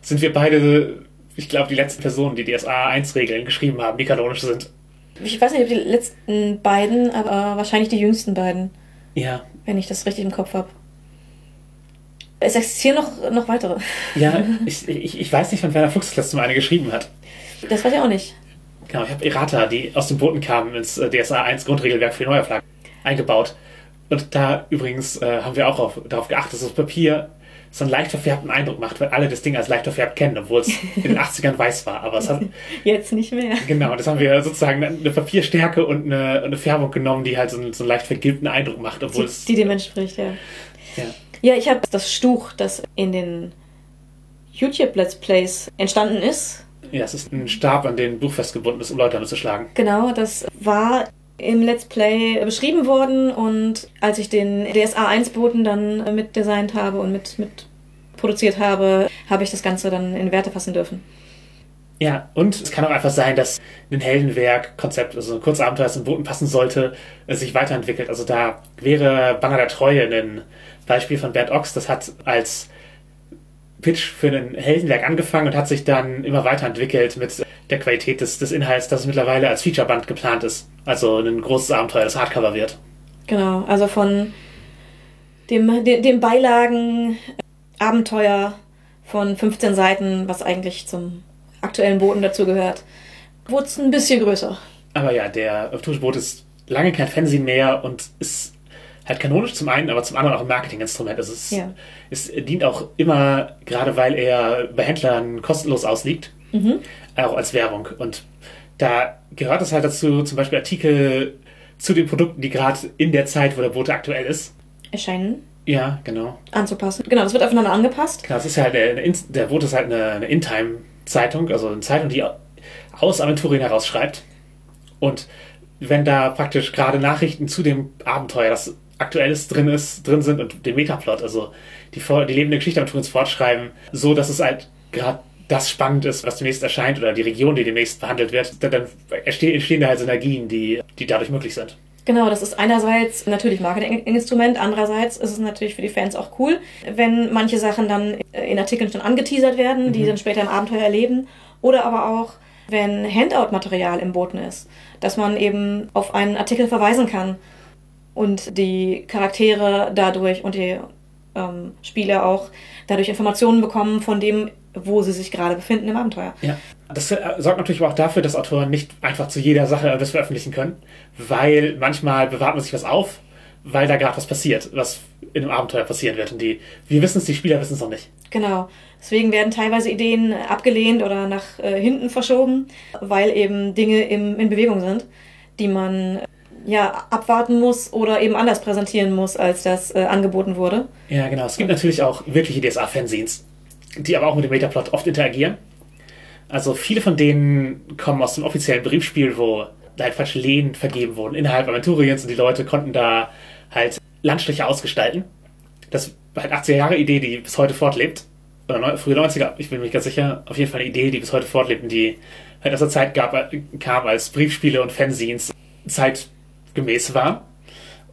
sind wir beide, ich glaube, die letzten Personen, die DSA 1-Regeln geschrieben haben, die kanonisch sind. Ich weiß nicht, ob die letzten beiden, aber wahrscheinlich die jüngsten beiden, Ja, wenn ich das richtig im Kopf habe. Es existieren noch, noch weitere. ja, ich, ich, ich weiß nicht, wann Werner Fuchs das letzte Mal eine geschrieben hat. Das weiß ich auch nicht. Genau, ich habe Errata, die aus dem Boten kamen, ins äh, DSA 1 Grundregelwerk für die Neuauflage eingebaut. Und da übrigens äh, haben wir auch auf, darauf geachtet, dass das Papier so einen leicht verfärbten Eindruck macht, weil alle das Ding als leicht verfärbt kennen, obwohl es <laughs> in den 80ern weiß war. Aber es hat, Jetzt nicht mehr. genau, das haben wir sozusagen eine Papierstärke und eine, eine Färbung genommen, die halt so einen, so einen leicht vergilbten Eindruck macht, obwohl Die, es. die dem entspricht, ja. Ja. Ja, ich habe das Stuch, das in den YouTube-Let's Plays entstanden ist. ja, es ist ein Stab, an den ein Buch festgebunden ist, um Leute zu schlagen. Genau, das war im Let's Play beschrieben worden und als ich den DSA 1-Boten dann mitdesignt habe und mit, mit produziert habe, habe ich das Ganze dann in Werte fassen dürfen. Ja, und es kann auch einfach sein, dass ein Heldenwerk-Konzept, also ein Kurzabenteuer, das in Booten passen sollte, sich weiterentwickelt. Also da wäre Banner der Treue ein Beispiel von Bert Ochs. Das hat als Pitch für ein Heldenwerk angefangen und hat sich dann immer weiterentwickelt mit der Qualität des, des Inhalts, dass es mittlerweile als Featureband geplant ist. Also ein großes Abenteuer, das Hardcover wird. Genau, also von dem, dem, dem Beilagen Abenteuer von 15 Seiten, was eigentlich zum aktuellen Boten dazugehört, wurde es ein bisschen größer. Aber ja, der Tuschboot ist lange kein Fernsehen mehr und ist halt kanonisch zum einen, aber zum anderen auch ein Marketinginstrument. Also es, Ja. es dient auch immer, gerade weil er bei Händlern kostenlos ausliegt, auch als Werbung. Und da gehört es halt dazu, zum Beispiel Artikel zu den Produkten, die gerade in der Zeit, wo der Boot aktuell ist. Erscheinen Ja, genau. anzupassen. Genau, das wird aufeinander angepasst. Genau, es ist halt eine, eine, der Boot ist halt eine, eine In-Time-Zeitung, also eine Zeitung, die aus Aventurien heraus schreibt. Und wenn da praktisch gerade Nachrichten zu dem Abenteuer, das aktuelles drin ist, drin sind und dem Metaplot, also die, die lebende Geschichte Aventuriens fortschreiben, so dass es halt gerade das spannend ist, was demnächst erscheint oder die Region, die demnächst behandelt wird, dann, dann entstehen, da halt Synergien, die, die dadurch möglich sind. Genau, das ist einerseits natürlich Marketinginstrument, andererseits ist es natürlich für die Fans auch cool, wenn manche Sachen dann in Artikeln schon angeteasert werden, die dann später im Abenteuer erleben. Oder aber auch, wenn Handout-Material im Boten ist, dass man eben auf einen Artikel verweisen kann und die Charaktere dadurch und die ähm, Spieler auch dadurch Informationen bekommen von dem, wo sie sich gerade befinden im Abenteuer. Ja. Das äh, sorgt natürlich aber auch dafür, dass Autoren nicht einfach zu jeder Sache etwas veröffentlichen können, weil manchmal bewahrt man sich was auf, weil da gerade was passiert, was in einem Abenteuer passieren wird. Und die, wir wissen es, die Spieler wissen es noch nicht. Genau. Deswegen werden teilweise Ideen abgelehnt oder nach äh, hinten verschoben, weil eben Dinge im, in Bewegung sind, die man äh, ja abwarten muss oder eben anders präsentieren muss, als das äh, angeboten wurde. Ja, genau. Es gibt natürlich auch wirkliche DSA-Fanzines, die aber auch mit dem Metaplot oft interagieren. Also viele von denen kommen aus dem offiziellen Briefspiel, wo halt falsche Lehen vergeben wurden innerhalb Aventuriens und die Leute konnten da halt Landstriche ausgestalten. Das war halt 80er Jahre Idee, die bis heute fortlebt. Oder neu- frühe 90er, ich bin mir nicht ganz sicher. Auf jeden Fall eine Idee, die bis heute fortlebt und die halt aus der Zeit gab, kam, als Briefspiele und Fanzines zeitgemäß waren.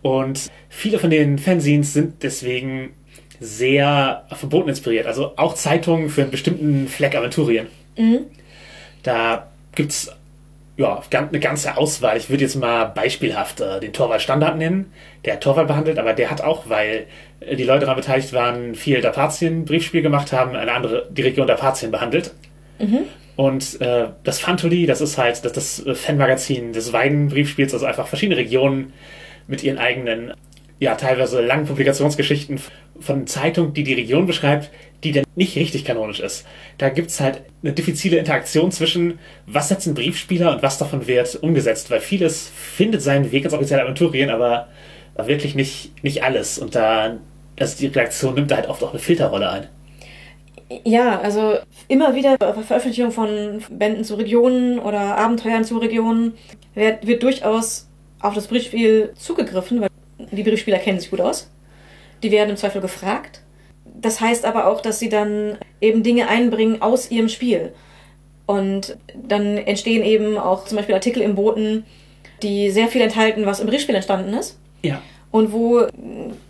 Und viele von den Fanzines sind deswegen sehr verboten inspiriert. Also auch Zeitungen für einen bestimmten Fleck Aventurien. Da gibt's ja, eine ganze Auswahl. Ich würde jetzt mal beispielhaft äh, den Torwald Standard nennen. Der hat Torwald behandelt, aber der hat auch, weil äh, die Leute daran beteiligt waren, viel Dapazien Briefspiel gemacht haben, eine andere, die Region Dapazien behandelt. Und äh, das Fantoli, das ist halt das, das äh, Fanmagazin des Weiden-Briefspiels, also einfach verschiedene Regionen mit ihren eigenen, ja, teilweise langen Publikationsgeschichten von Zeitungen, die die Region beschreibt, die dann nicht richtig kanonisch ist. Da gibt's halt eine diffizile Interaktion zwischen, was setzt ein Briefspieler und was davon wird umgesetzt, weil vieles findet seinen Weg ins offizielle Aventurien, aber wirklich nicht, nicht alles. Und da, also die Reaktion nimmt da halt oft auch eine Filterrolle ein. Ja, also immer wieder bei Veröffentlichung von Bänden zu Regionen oder Abenteuern zu Regionen wird, wird durchaus auf das Briefspiel zugegriffen, weil die Briefspieler kennen sich gut aus. Die werden im Zweifel gefragt. Das heißt aber auch, dass sie dann eben Dinge einbringen aus ihrem Spiel. Und dann entstehen eben auch zum Beispiel Artikel im Boten, die sehr viel enthalten, was im Briefspiel entstanden ist. Ja. Und wo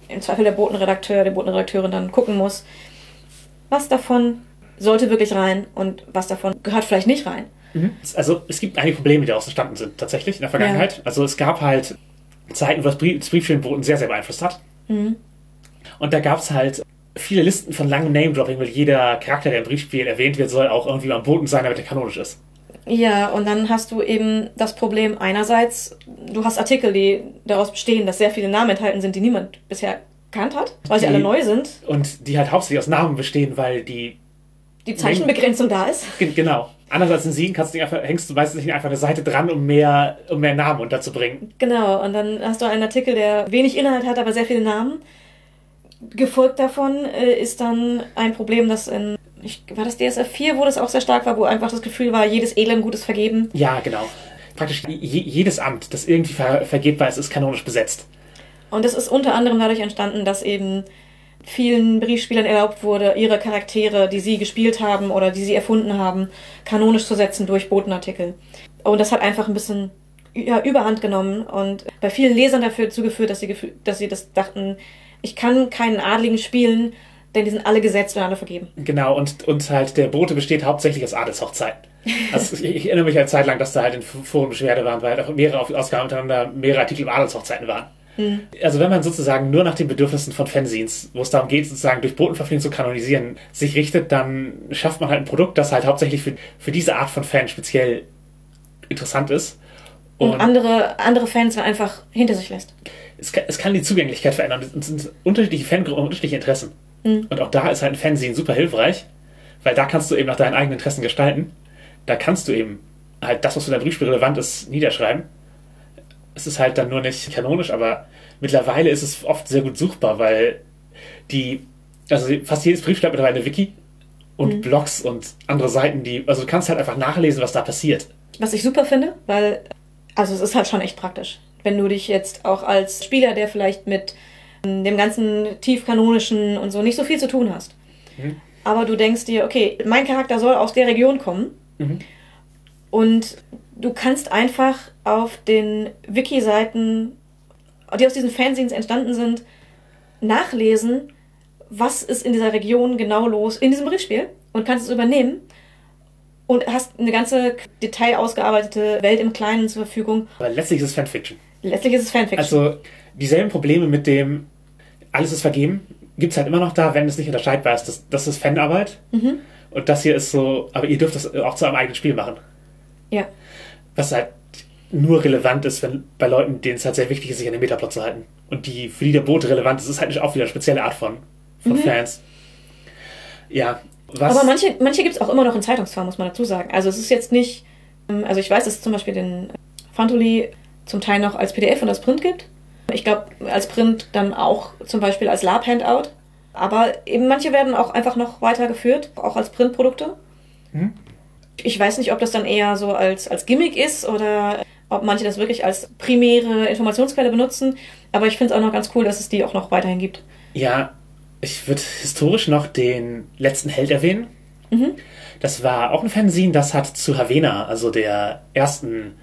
im Zweifel der Botenredakteur, die Botenredakteurin dann gucken muss, was davon sollte wirklich rein und was davon gehört vielleicht nicht rein. Also es gibt einige Probleme, die daraus entstanden sind, tatsächlich in der Vergangenheit. Also es gab halt Zeiten, wo das, Brief, das Briefspielboten sehr, sehr beeinflusst hat. Und da gab es halt viele Listen von langem Name-Dropping, weil jeder Charakter, der im Briefspiel erwähnt wird, soll auch irgendwie am Boden sein, damit er kanonisch ist. Ja, und dann hast du eben das Problem einerseits, du hast Artikel, die daraus bestehen, dass sehr viele Namen enthalten sind, die niemand bisher kannt hat, weil sie Die- alle neu sind, Und die halt hauptsächlich aus Namen bestehen, weil die. die Zeichenbegrenzung da ist. Ge- Genau. Anders als in Siegen kannst du nicht einfach, hängst du meistens nicht einfach eine Seite dran, um mehr, um mehr Namen unterzubringen. Genau, und dann hast du einen Artikel, der wenig Inhalt hat, aber sehr viele Namen. Gefolgt davon äh, ist dann ein Problem, das in, ich, war das DSF 4, wo das auch sehr stark war, wo einfach das Gefühl war, jedes Elend Gutes vergeben. Ja, genau. Praktisch je, jedes Amt, das irgendwie ver, vergebbar ist, ist kanonisch besetzt. Und das ist unter anderem dadurch entstanden, dass eben vielen Briefspielern erlaubt wurde, ihre Charaktere, die sie gespielt haben oder die sie erfunden haben, kanonisch zu setzen durch Botenartikel. Und das hat einfach ein bisschen ja, Überhand genommen und bei vielen Lesern dafür zugeführt, dass sie, dass sie das dachten, ich kann keinen Adligen spielen, denn die sind alle gesetzt und alle vergeben. Genau, und, und halt der Bote besteht hauptsächlich aus Adelshochzeiten. Also ich, ich erinnere mich eine Zeit lang, dass da halt in Foren Beschwerde waren, weil halt auch mehrere Ausgaben untereinander mehrere Artikel über Adelshochzeiten waren. Also wenn man sozusagen nur nach den Bedürfnissen von Fanzines, wo es darum geht, sozusagen durch Botenverpflichtung zu kanonisieren, sich richtet, dann schafft man halt ein Produkt, das halt hauptsächlich für, für diese Art von Fan speziell interessant ist. Und, andere, andere Fans dann einfach hinter sich lässt. es kann, es kann die Zugänglichkeit verändern. Es sind unterschiedliche Fangruppen, unterschiedliche Interessen. Und auch da ist halt ein Fanzine super hilfreich, weil da kannst du eben nach deinen eigenen Interessen gestalten. Da kannst du eben halt das, was für dein Briefspiel relevant ist, niederschreiben. Es ist halt dann nur nicht kanonisch, aber mittlerweile ist es oft sehr gut suchbar, weil die, also fast jedes Briefspiel hat mittlerweile eine Wiki und Blogs und andere Seiten, die, also du kannst halt einfach nachlesen, was da passiert. Was ich super finde, weil, also es ist halt schon echt praktisch. Wenn du dich jetzt auch als Spieler, der vielleicht mit dem ganzen tiefkanonischen und so nicht so viel zu tun hast, aber du denkst dir, okay, mein Charakter soll aus der Region kommen und du kannst einfach auf den Wiki-Seiten, die aus diesen Fanzines entstanden sind, nachlesen, was ist in dieser Region genau los in diesem Briefspiel und kannst es übernehmen und hast eine ganze detail ausgearbeitete Welt im Kleinen zur Verfügung. Aber letztlich ist es Fanfiction. Letztlich ist es Fanfiction. Also dieselben Probleme mit dem alles ist vergeben, gibt es halt immer noch da, wenn es nicht unterscheidbar ist. Das, das ist Fanarbeit. Und das hier ist so, aber ihr dürft das auch zu eurem eigenen Spiel machen. ja. Was halt nur relevant ist, wenn bei Leuten, denen es halt sehr wichtig ist, sich an den Metaplot zu halten. Und die, für die der Boot relevant ist, ist halt nicht auch wieder eine spezielle Art von, von Fans. Ja, was. Aber manche, manche gibt es auch immer noch in Zeitungsform, muss man dazu sagen. Also es ist jetzt nicht, ähm, also ich weiß, dass es zum Beispiel den Fantoli zum Teil noch als PDF und als Print gibt. Ich glaube, als Print dann auch zum Beispiel als Lab-Handout. Aber eben manche werden auch einfach noch weitergeführt, auch als Printprodukte. Mhm. Ich weiß nicht, ob das dann eher so als, als Gimmick ist oder ob manche das wirklich als primäre Informationsquelle benutzen. Aber ich finde es auch noch ganz cool, dass es die auch noch weiterhin gibt. Ja, ich würde historisch noch den letzten Held erwähnen. Das war auch ein Fanzine, das hat zu Havena, also der ersten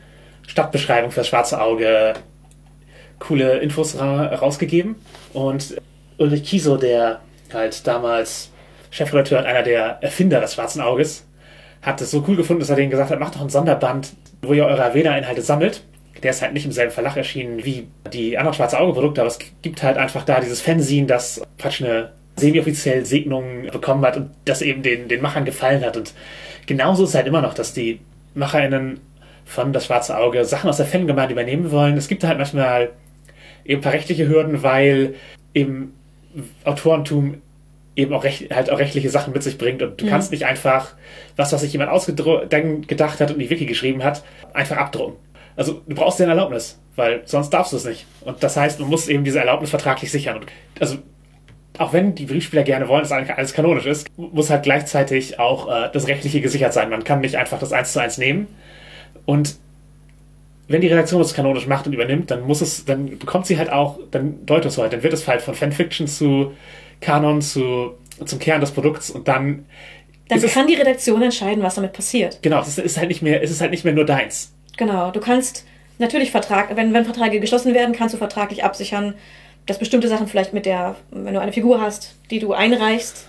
Stadtbeschreibung für das schwarze Auge, coole Infos ra rausgegeben. Und Ulrich Kieso, der halt damals Chefredakteur und einer der Erfinder des schwarzen Auges, hat es so cool gefunden, dass er denen gesagt hat, macht doch einen Sonderband, wo ihr eure Havena-Inhalte sammelt. Der ist halt nicht im selben Verlag erschienen wie die anderen schwarze Auge-Produkte, aber es gibt halt einfach da dieses Fanzine, das praktisch eine semi-offiziell Segnung bekommen hat und das eben den, den Machern gefallen hat. Und genauso ist es halt immer noch, dass die MacherInnen von das schwarze Auge Sachen aus der Fangemeinde übernehmen wollen. Es gibt halt manchmal eben ein paar rechtliche Hürden, weil eben Autorentum eben auch, recht, halt auch rechtliche Sachen mit sich bringt und du kannst nicht einfach was, was sich jemand ausgedacht hat und in die Wiki geschrieben hat, einfach abdrucken. Also du brauchst eine Erlaubnis, weil sonst darfst du es nicht. Und das heißt, man muss eben diese Erlaubnis vertraglich sichern. Und also auch wenn die Briefspieler gerne wollen, dass alles kanonisch ist, muss halt gleichzeitig auch äh, das Rechtliche gesichert sein. Man kann nicht einfach das eins zu eins nehmen. Und wenn die Redaktion es kanonisch macht und übernimmt, dann muss es, dann bekommt sie halt auch, dann deutet es halt, dann wird es halt von Fanfiction zu Kanon zu zum Kern des Produkts und dann Dann es, kann die Redaktion entscheiden, was damit passiert. genau, es ist, ist halt nicht mehr, es ist halt nicht mehr nur deins. Genau, du kannst natürlich Vertrag, wenn, wenn Verträge geschlossen werden, kannst du vertraglich absichern, dass bestimmte Sachen vielleicht mit der, wenn du eine Figur hast, die du einreichst,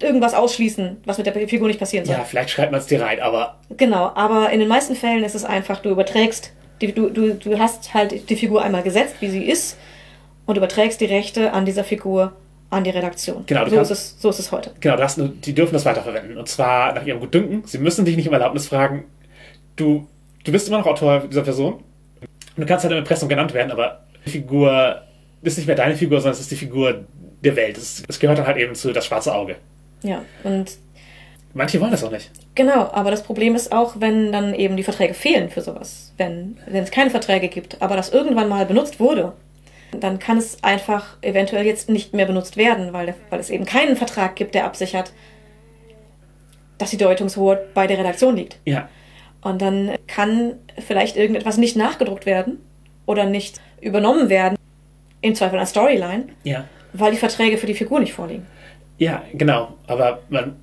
irgendwas ausschließen, was mit der Figur nicht passieren soll. Ja, vielleicht schreibt man es dir rein, aber Genau, aber in den meisten Fällen ist es einfach, du überträgst, die, du, du, du hast halt die Figur einmal gesetzt, wie sie ist, und überträgst die Rechte an dieser Figur an die Redaktion. Genau, so, ist kannst- es, so ist es heute. Genau, nur, die dürfen das weiterverwenden. Und zwar nach ihrem Gutdünken. Sie müssen dich nicht um Erlaubnis fragen. du, du bist immer noch Autor dieser Person. Du kannst halt im Impressum genannt werden, aber die Figur ist nicht mehr deine Figur, sondern es ist die Figur der Welt. Es, es gehört dann halt eben zu das schwarze Auge. Ja, und Manche wollen das auch nicht. Genau, aber das Problem ist auch, wenn dann eben die Verträge fehlen für sowas. Wenn, wenn es keine Verträge gibt, aber das irgendwann mal benutzt wurde, dann kann es einfach eventuell jetzt nicht mehr benutzt werden, weil, weil es eben keinen Vertrag gibt, der absichert, dass die Deutungshoheit bei der Redaktion liegt. Ja. Und dann kann vielleicht irgendetwas nicht nachgedruckt werden oder nicht übernommen werden, im Zweifel als Storyline, Ja. weil die Verträge für die Figur nicht vorliegen. Ja, genau. Aber man,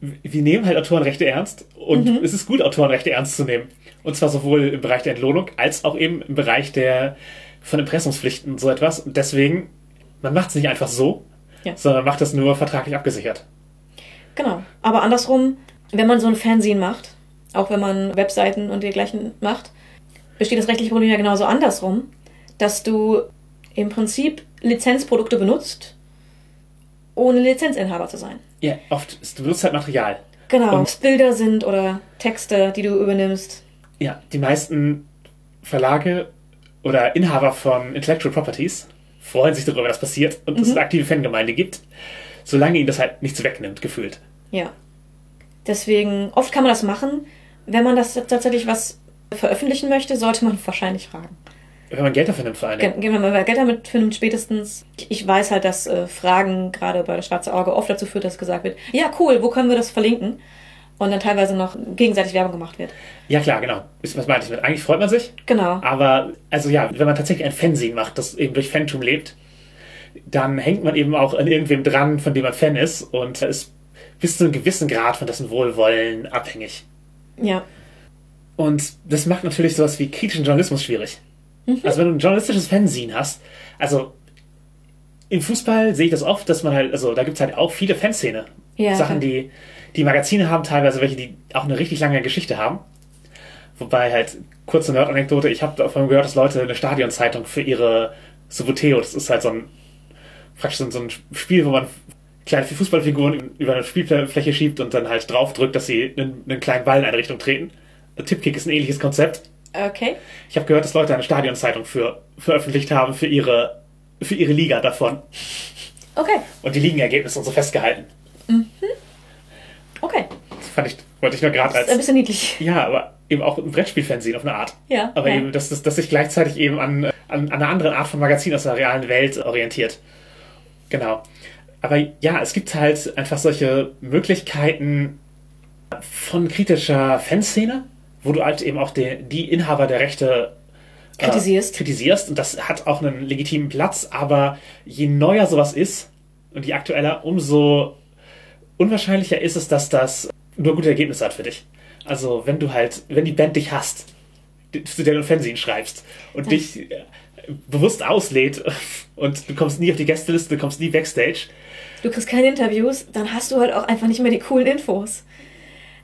wir nehmen halt Autorenrechte ernst und es ist gut, Autorenrechte ernst zu nehmen. Und zwar sowohl im Bereich der Entlohnung als auch eben im Bereich der von Impressumspflichten und so etwas. Und deswegen, man macht es nicht einfach so, Ja. sondern macht es nur vertraglich abgesichert. Genau. Aber andersrum, wenn man so ein Fernsehen macht, auch wenn man Webseiten und dergleichen macht, besteht das rechtliche Problem ja genauso andersrum, dass du im Prinzip Lizenzprodukte benutzt, ohne Lizenzinhaber zu sein. Ja, oft, du benutzt halt Material. Genau. Ob es Bilder sind oder Texte, die du übernimmst. Ja, die meisten Verlage oder Inhaber von Intellectual Properties freuen sich darüber, dass passiert und es eine aktive Fangemeinde gibt, solange ihnen das halt nichts wegnimmt, gefühlt. Ja. Deswegen, oft kann man das machen. Wenn man das tatsächlich was veröffentlichen möchte, sollte man wahrscheinlich fragen. Wenn man Geld dafür nimmt, vor Dingen. Ge- Wenn man Geld damit findet, spätestens. Ich weiß halt, dass äh, Fragen gerade bei das Schwarze Auge oft dazu führt, dass gesagt wird, ja cool, wo können wir das verlinken? Und dann teilweise noch gegenseitig Werbung gemacht wird. Ja, klar, genau. Ihr, Was meinte ich mit? Eigentlich freut man sich, Genau. aber, also ja, wenn man tatsächlich ein Fanzine macht, das eben durch Fantum lebt, dann hängt man eben auch an irgendwem dran, von dem man Fan ist und ist bis zu einem gewissen Grad von dessen Wohlwollen abhängig. Ja. Und das macht natürlich sowas wie kritischen Journalismus schwierig. Also wenn du ein journalistisches Fanzine hast, also im Fußball sehe ich das oft, dass man halt, also da gibt es halt auch viele Fanszene. Ja, Sachen, die, die Magazine haben, teilweise welche, die auch eine richtig lange Geschichte haben. Wobei halt, kurze Nerd-Anekdote, ich habe davon gehört, dass Leute eine Stadionzeitung für ihre Suboteo, das ist halt so ein, praktisch so ein Spiel, wo man kleine Fußballfiguren über eine Spielfläche schiebt und dann halt draufdrückt, dass sie einen, einen kleinen Ball in eine Richtung treten. Tipkick ist ein ähnliches Konzept. Okay. Ich habe gehört, dass Leute eine Stadionzeitung für veröffentlicht haben für ihre für ihre Liga davon Okay. und die Ligenergebnisse und so festgehalten. Okay. Das fand ich wollte ich nur gerade ist ein als bisschen niedlich. ja, aber eben auch ein Brettspielfernsehen auf eine Art. Ja, Aber ja. eben, dass, dass, dass sich gleichzeitig eben an, an, an einer anderen Art von Magazin aus der realen Welt orientiert. Genau. Aber ja, es gibt halt einfach solche Möglichkeiten von kritischer Fanszene, wo du halt eben auch die, die Inhaber der Rechte äh, Kritisierst. kritisierst. Und das hat auch einen legitimen Platz, aber je neuer sowas ist und je aktueller, umso unwahrscheinlicher ist es, dass das nur gute Ergebnisse hat für dich. Also wenn du halt, wenn die Band dich hasst, zu der du ein Fernsehen schreibst und dich äh, bewusst auslädt <laughs> und du kommst nie auf die Gästeliste, du kommst nie backstage, Du kriegst keine Interviews, dann hast du halt auch einfach nicht mehr die coolen Infos.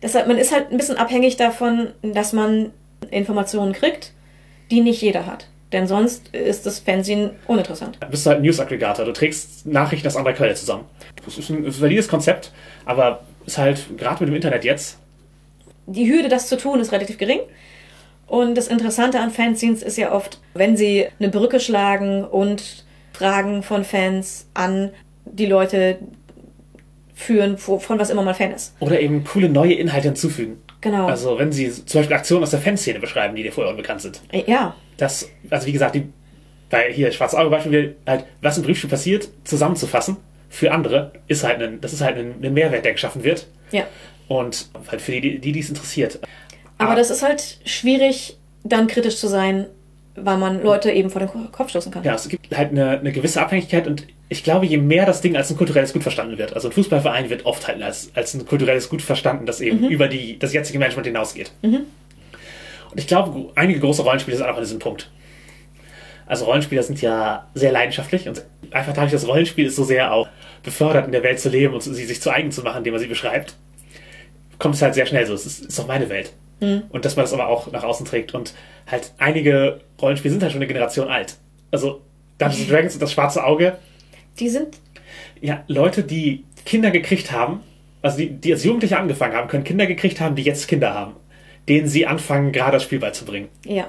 Deshalb, man ist halt ein bisschen abhängig davon, dass man Informationen kriegt, die nicht jeder hat. Denn sonst ist das Fernsehen uninteressant. dann bist du halt News-Aggregator. Du trägst Nachrichten aus anderer Quelle zusammen. Das ist ein, valides Konzept, aber ist halt gerade mit dem Internet jetzt Die Hürde, das zu tun, ist relativ gering. Und das Interessante an Fanzines ist ja oft, wenn sie eine Brücke schlagen und Fragen von Fans an die Leute führen, von was immer man Fan ist. oder eben coole neue Inhalte hinzufügen. Genau. Also wenn sie zum Beispiel Aktionen aus der Fanszene beschreiben, die dir vorher unbekannt sind. ja, Das, also wie gesagt, die, bei hier Schwarze Auge Beispiel, halt, was im Briefspiel passiert, zusammenzufassen für andere, ist halt ein, das ist halt ein, ein Mehrwert, der geschaffen wird. ja. Und halt für die, die, die es interessiert. Aber Ah. das ist halt schwierig, dann kritisch zu sein, weil man Leute eben vor den Ko- Kopf stoßen kann. Ja, es gibt halt eine, eine gewisse Abhängigkeit und ich glaube, je mehr das Ding als ein kulturelles Gut verstanden wird, also ein Fußballverein wird oft halt als, als ein kulturelles Gut verstanden, das eben über die, das jetzige Management hinausgeht. Und ich glaube, einige große Rollenspiele sind auch an diesem Punkt. Also Rollenspieler sind ja sehr leidenschaftlich und einfach dadurch, dass Rollenspiel ist so sehr auch befördert, in der Welt zu leben und sie sich zu eigen zu machen, indem man sie beschreibt, kommt es halt sehr schnell so. Es ist, ist doch meine Welt. Und dass man das aber auch nach außen trägt. Und halt einige Rollenspiele sind halt schon eine Generation alt. Also Dungeons and Dragons und das schwarze Auge, Die sind, ja, Leute, die Kinder gekriegt haben, also die, die als Jugendliche angefangen haben, können Kinder gekriegt haben, die jetzt Kinder haben. denen sie anfangen, gerade das Spiel beizubringen. Ja.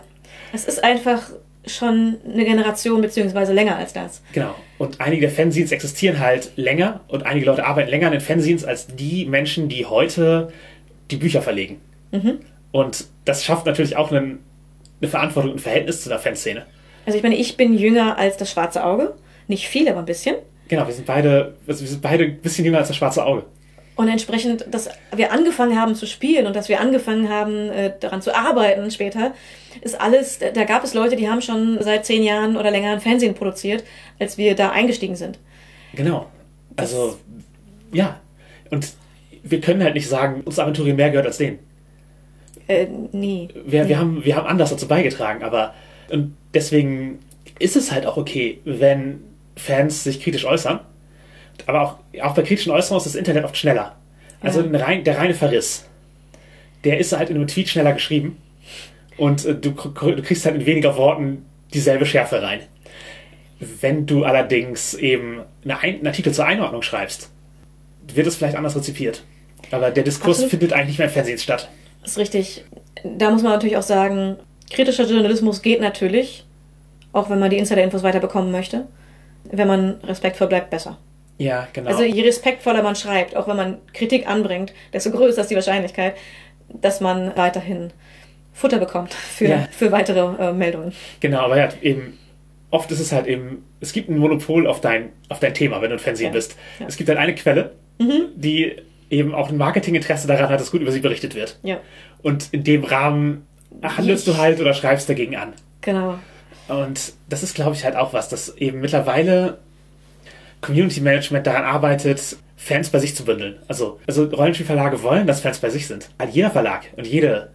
Es ist einfach schon eine Generation beziehungsweise länger als das. Genau. Und einige der Fanzines existieren halt länger und einige Leute arbeiten länger an den Fanzines als die Menschen, die heute die Bücher verlegen. Mhm. Und das schafft natürlich auch einen, eine Verantwortung und ein Verhältnis zu der Fanszene. Also ich meine, ich bin jünger als das schwarze Auge. Nicht viel, aber ein bisschen. Genau, wir sind beide, also wir sind beide ein bisschen jünger als das schwarze Auge. Und entsprechend, dass wir angefangen haben zu spielen und dass wir angefangen haben, äh, daran zu arbeiten später, ist alles, da gab es Leute, die haben schon seit zehn Jahren oder länger ein Fernsehen produziert, als wir da eingestiegen sind. Genau. Also, ja. Und wir können halt nicht sagen, uns Aventurien mehr gehört als denen. Äh, nie. Wir, wir, haben, wir haben anders dazu beigetragen, aber und deswegen ist es halt auch okay, wenn Fans sich kritisch äußern. Aber auch, auch bei kritischen Äußerungen ist das Internet oft schneller. Also Ja. ein rein, der reine Verriss, der ist halt in einem Tweet schneller geschrieben und äh, du, du kriegst halt in weniger Worten dieselbe Schärfe rein. Wenn du allerdings eben eine ein, einen Artikel zur Einordnung schreibst, wird es vielleicht anders rezipiert. Aber der Diskurs Absolut. findet eigentlich nicht mehr im Fernsehen statt. Das ist richtig. Da muss man natürlich auch sagen, kritischer Journalismus geht natürlich, auch wenn man die Insider-Infos weiter bekommen möchte. Wenn man respektvoll bleibt, besser. Ja, genau. Also je respektvoller man schreibt, auch wenn man Kritik anbringt, desto größer ist die Wahrscheinlichkeit, dass man weiterhin Futter bekommt für, Ja. für weitere äh, Meldungen. Genau, aber ja, eben, oft ist es halt eben, es gibt ein Monopol auf dein, auf dein Thema, wenn du ein Fernsehen Ja. bist. Ja. Es gibt halt eine Quelle, die eben auch ein Marketinginteresse daran hat, dass gut über sie berichtet wird. Ja, Und in dem Rahmen handelst du halt oder schreibst dagegen an. genau. Und das ist, glaube ich, halt auch was, dass eben mittlerweile Community Management daran arbeitet, Fans bei sich zu bündeln. Also, also Rollenspielverlage wollen, dass Fans bei sich sind. Also jeder Verlag und jede,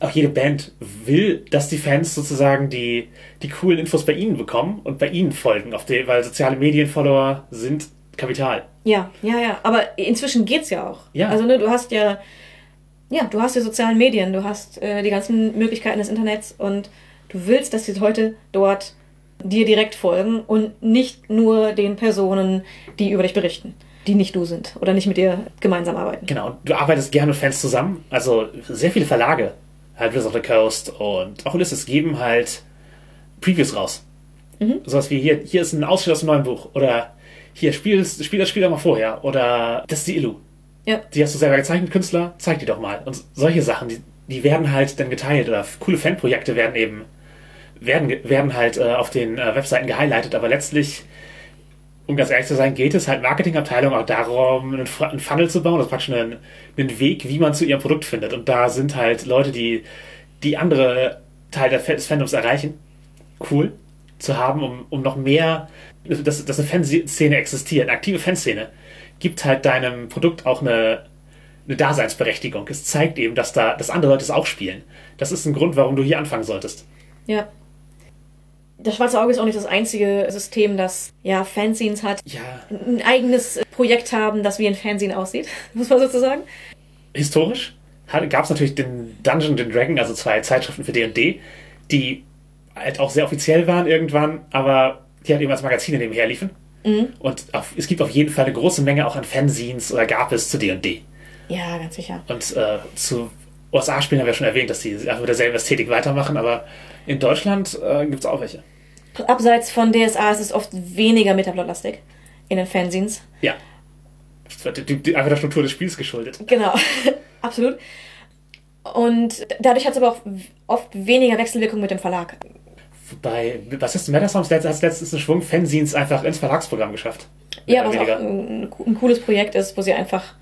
auch jede Band will, dass die Fans sozusagen die, die coolen Infos bei ihnen bekommen und bei ihnen folgen, auf die, weil soziale Medien-Follower sind Kapital. Ja, ja, ja. Aber inzwischen geht's ja auch. Ja. Also ne, du hast ja, ja, du hast die sozialen Medien, du hast äh, die ganzen Möglichkeiten des Internets und du willst, dass die Leute dort dir direkt folgen und nicht nur den Personen, die über dich berichten, die nicht du sind oder nicht mit dir gemeinsam arbeiten. Genau, du arbeitest gerne mit Fans zusammen. Also sehr viele Verlage, halt Wizards of the Coast und auch Ulysses geben halt Previews raus. Mhm. Sowas wie hier, hier ist ein Ausschnitt aus dem neuen Buch oder hier, spiel, spiel das Spiel doch mal vorher oder das ist die Illu. Ja. Die hast du selber gezeichnet, Künstler, zeig die doch mal. Und solche Sachen, die, die werden halt dann geteilt oder coole Fanprojekte werden eben werden, werden halt äh, auf den äh, Webseiten gehighlightet, aber letztlich um ganz ehrlich zu sein, geht es halt Marketingabteilung auch darum, einen, einen Funnel zu bauen, das ist praktisch einen, einen Weg, wie man zu ihrem Produkt findet. Und da sind halt Leute, die, die andere Fa- des Fandoms erreichen, cool zu haben, um, um noch mehr, dass, dass eine Fanszene existiert, eine aktive Fanszene, gibt halt deinem Produkt auch eine, eine Daseinsberechtigung. Es zeigt eben, dass da, dass andere Leute es auch spielen. Das ist ein Grund, warum du hier anfangen solltest. Ja. Das Schwarze Auge ist auch nicht das einzige System, das ja Fanzines hat, Ja, ein eigenes Projekt haben, das wie ein Fanzine aussieht, <laughs> muss man sozusagen. historisch gab es natürlich den Dungeon and Dragon, also zwei Zeitschriften für D&D, die halt auch sehr offiziell waren irgendwann, aber die halt eben als Magazine nebenher liefen. Und auf, es gibt auf jeden Fall eine große Menge auch an Fanzines oder gab es zu D&D. Ja, ganz sicher. Und äh, zu USA-Spielen haben wir schon erwähnt, dass die einfach mit derselben Ästhetik weitermachen, aber in Deutschland äh, gibt es auch welche. Abseits von DSA ist es oft weniger Metaplot-lastig in den Fanzines. Ja. Einfach der Struktur des Spiels geschuldet. Genau, <laughs> absolut. Und dadurch hat es aber auch oft weniger Wechselwirkung mit dem Verlag. Bei, was ist Sounds hat letztens einen Schwung Fanzines einfach ins Verlagsprogramm geschafft. Ja, was oder auch ein, ein cooles Projekt ist, wo sie einfach,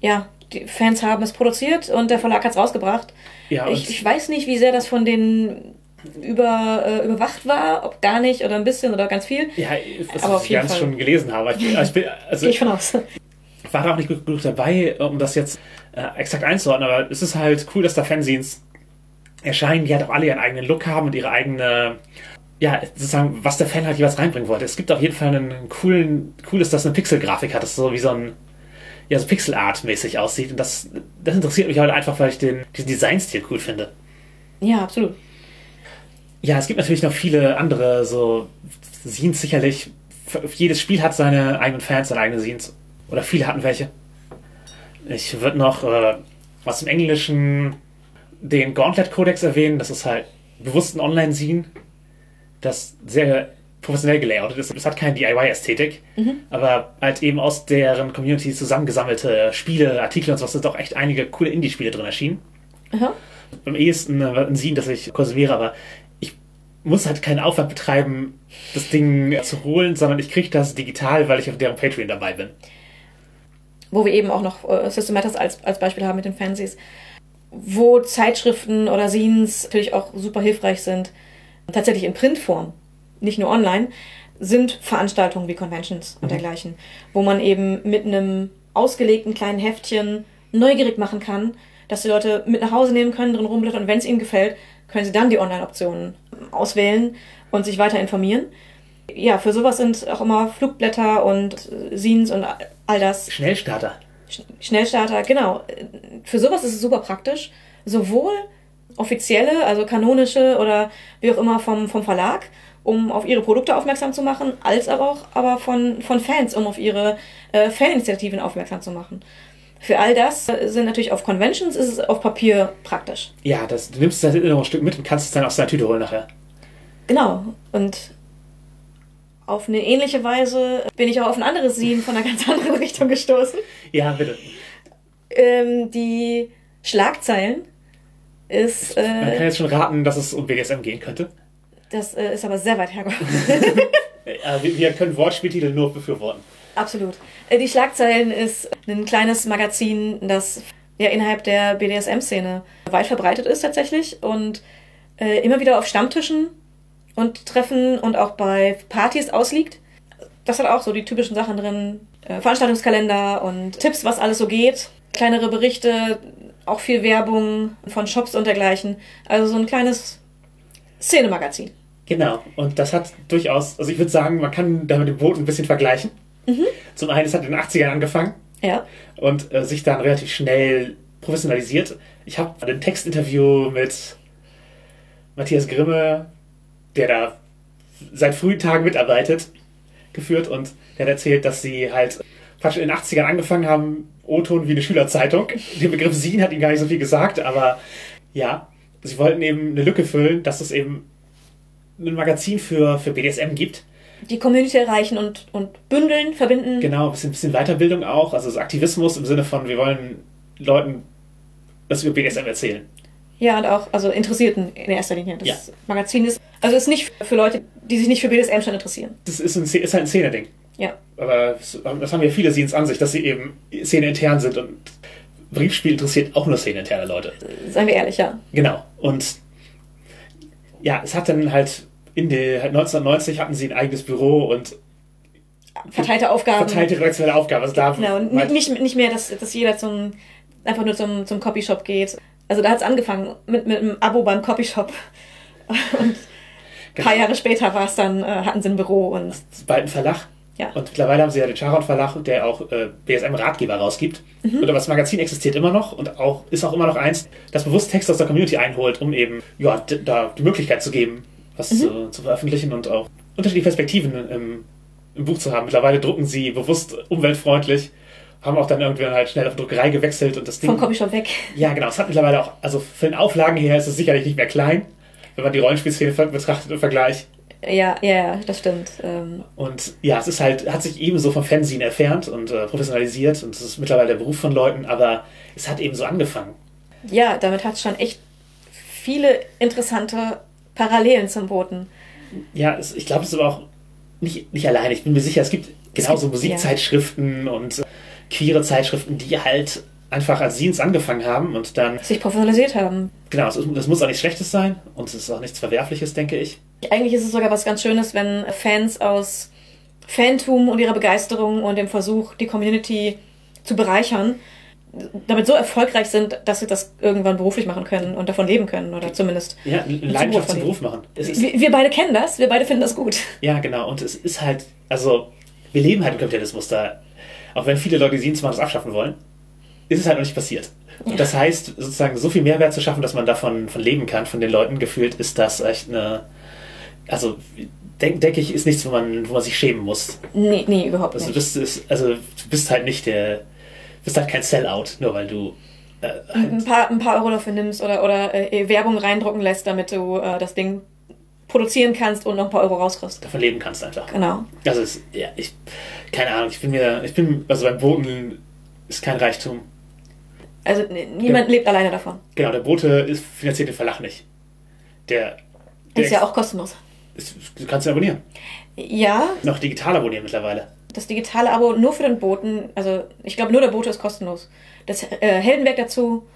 ja, die Fans haben es produziert und der Verlag hat es rausgebracht. Ja, ich, ich weiß nicht, wie sehr das von denen über, äh, überwacht war, ob gar nicht oder ein bisschen oder ganz viel. Ja, was Aber auf ich jeden ganz Fall. schon gelesen habe. Ich, ich, bin, also, ich von aus. <laughs> ich war da auch nicht gut genug dabei, um das jetzt äh, exakt einzuordnen, aber es ist halt cool, dass da Fanzines erscheinen, die halt auch alle ihren eigenen Look haben und ihre eigene, ja, sozusagen, was der Fan halt jeweils reinbringen wollte. Es gibt auf jeden Fall einen coolen, cool ist, dass eine Pixelgrafik hat, das so wie so ein, ja, so Pixel-Art-mäßig aussieht. Und das, das interessiert mich halt einfach, weil ich den, diesen Designstil cool finde. Ja, absolut. Ja, es gibt natürlich noch viele andere, so Scenes sicherlich. Jedes Spiel hat seine eigenen Fans, seine eigenen Scenes. Oder viele hatten welche. Ich würde noch äh, aus dem Englischen den Gauntlet-Kodex erwähnen. Das ist halt bewusst ein Online-Scene, das sehr professionell gelayoutet ist. Es hat keine DIY-Ästhetik, aber halt eben aus deren Community zusammengesammelte Spiele, Artikel und so, sind doch echt einige coole Indie-Spiele drin erschienen. Aha. Am ehesten ein Scene, das ich konsumiere, aber ich muss halt keinen Aufwand betreiben, das Ding zu holen, sondern ich kriege das digital, weil ich auf deren Patreon dabei bin. wo wir eben auch noch äh, System Matters als, als Beispiel haben mit den Fansies, wo Zeitschriften oder Scenes natürlich auch super hilfreich sind, tatsächlich in Printform, nicht nur online, sind Veranstaltungen wie Conventions und dergleichen, wo man eben mit einem ausgelegten kleinen Heftchen neugierig machen kann, dass die Leute mit nach Hause nehmen können, drin rumblättern und wenn es ihnen gefällt, können sie dann die Online-Optionen auswählen und sich weiter informieren. Ja, für sowas sind auch immer Flugblätter und Scenes und all das Schnellstarter. Sch- Schnellstarter, genau. Für sowas ist es super praktisch. Sowohl offizielle, also kanonische oder wie auch immer vom, vom Verlag, um auf ihre Produkte aufmerksam zu machen, als aber auch aber von, von Fans, um auf ihre äh, Faninitiativen aufmerksam zu machen. Für all das äh, sind natürlich auf Conventions ist es auf Papier praktisch. Ja, das, du nimmst das noch ein Stück mit und kannst es dann aus deiner Tüte holen nachher. Genau. Und auf eine ähnliche Weise bin ich auch auf ein anderes Scene von einer ganz anderen <laughs> Richtung gestoßen. Ja, bitte. Ähm, die Schlagzeilen ist, Man kann äh, jetzt schon raten, dass es um BDSM gehen könnte. das äh, ist aber sehr weit hergeholt. <laughs> Äh, wir, wir können Wortspieltitel nur befürworten. Absolut. Äh, Die Schlagzeilen ist ein kleines Magazin, das ja innerhalb der BDSM-Szene weit verbreitet ist tatsächlich und äh, immer wieder auf Stammtischen und Treffen und auch bei Partys ausliegt. Das hat auch so die typischen Sachen drin. Äh, Veranstaltungskalender und Tipps, was alles so geht. Kleinere Berichte, auch viel Werbung von Shops und dergleichen. Also so ein kleines Szenemagazin. Genau. Und das hat durchaus, also ich würde sagen, man kann da mit dem Boot ein bisschen vergleichen. Zum einen, es hat in den 80ern angefangen Ja. und äh, sich dann relativ schnell professionalisiert. Ich habe ein Textinterview mit Matthias Grimme, der da seit frühen Tagen mitarbeitet, geführt und der hat erzählt, dass sie halt praktisch in den 80ern angefangen haben, O-Ton wie eine Schülerzeitung. Der Begriff Sin hat ihnen gar nicht so viel gesagt, aber ja, sie wollten eben eine Lücke füllen, dass es eben ein Magazin für, für BDSM gibt. Die Community erreichen und, und bündeln, verbinden. Genau, ein bisschen, bisschen Weiterbildung auch, also so Aktivismus im Sinne von, wir wollen Leuten das über BDSM erzählen. Ja, und auch also Interessierten in erster Linie. Das Ja. Magazin ist also ist nicht für Leute, die sich nicht für BDSM schon interessieren. Das ist, ein, ist halt ein Szene-Ding. Ja. Aber das haben ja viele Scenes an sich, dass sie eben Szene-intern sind und Briefspiel interessiert auch nur Szene-interne Leute. Seien wir ehrlich, ja. Genau. Und ja, es hat dann halt in der halt 1990 hatten sie ein eigenes Büro und Verteilte Aufgaben. verteilte redaktionelle Aufgaben. Also da Genau, und halt- nicht, nicht mehr, dass, dass jeder zum einfach nur zum, zum Copyshop geht. Also da hat es angefangen mit, mit einem Abo beim Copyshop. <laughs> Und ein paar Genau. Jahre später war es dann, äh, hatten sie ein Büro und bald ein Verlag. Ja. Und mittlerweile haben sie ja den Charon Verlag, der auch äh, BSM-Ratgeber rausgibt. Und aber das Magazin existiert immer noch und auch ist auch immer noch eins, das bewusst Texte aus der Community einholt, um eben ja, da die Möglichkeit zu geben, was zu, zu veröffentlichen und auch unterschiedliche Perspektiven im, im Buch zu haben. Mittlerweile drucken sie bewusst umweltfreundlich, haben auch dann irgendwann halt schnell auf Druckerei gewechselt und das Ding. vom Copyshop weg. Ja, genau. Es hat mittlerweile auch, also von den Auflagen her ist es sicherlich nicht mehr klein, wenn man die Rollenspielszene betrachtet im Vergleich. Ja, ja, ja, das stimmt. Ähm, Und ja, es ist halt, hat sich ebenso vom Fernsehen entfernt und äh, professionalisiert und es ist mittlerweile der Beruf von Leuten, aber es hat eben so angefangen. ja, damit hat es schon echt viele interessante Parallelen zum Boten. Ja, es, ich glaube, es ist aber auch nicht, nicht alleine. Ich bin mir sicher, es gibt genauso Musikzeitschriften und äh, queere Zeitschriften, die halt einfach als Scenes angefangen haben und dann, Sich professionalisiert haben. genau, ist- das muss auch nichts Schlechtes sein und es ist auch nichts Verwerfliches, denke ich. Eigentlich ist es sogar was ganz Schönes, wenn Fans aus Fantum und ihrer Begeisterung und dem Versuch, die Community zu bereichern, damit so erfolgreich sind, dass sie das irgendwann beruflich machen können und davon leben können oder zumindest. Ja, Leidenschaft zum Beruf machen. Wir, wir beide kennen das, wir beide finden das gut. Ja, genau. Und es ist halt, also, wir leben halt im Kapitalismus da. Auch wenn viele Leute die Dienstmarkt abschaffen wollen, ist es halt noch nicht passiert. Und das heißt, sozusagen so viel Mehrwert zu schaffen, dass man davon von leben kann, von den Leuten gefühlt, ist das echt eine, also, denke denk ich, ist nichts, wo man, wo man sich schämen muss. Nee, nee, überhaupt Also, nicht. bist, ist, also, du bist halt nicht der, bist halt kein Sellout, nur weil du äh, ein paar, ein paar Euro dafür nimmst oder, oder äh, Werbung reindrucken lässt, damit du äh, das Ding produzieren kannst und noch ein paar Euro rauskriegst. davon leben kannst einfach. Genau. Also es, ja, ich, keine Ahnung, ich bin mir, ich bin, also beim Booten ist kein Reichtum. Also niemand lebt alleine davon. Genau, der Bote ist, finanziert den Verlag nicht. Der, der Ist ja auch kostenlos. ist, du kannst ihn abonnieren. Ja, Noch digital abonnieren mittlerweile. das digitale Abo nur für den Boten, also ich glaube nur der Bote ist kostenlos. Das äh, Heldenwerk dazu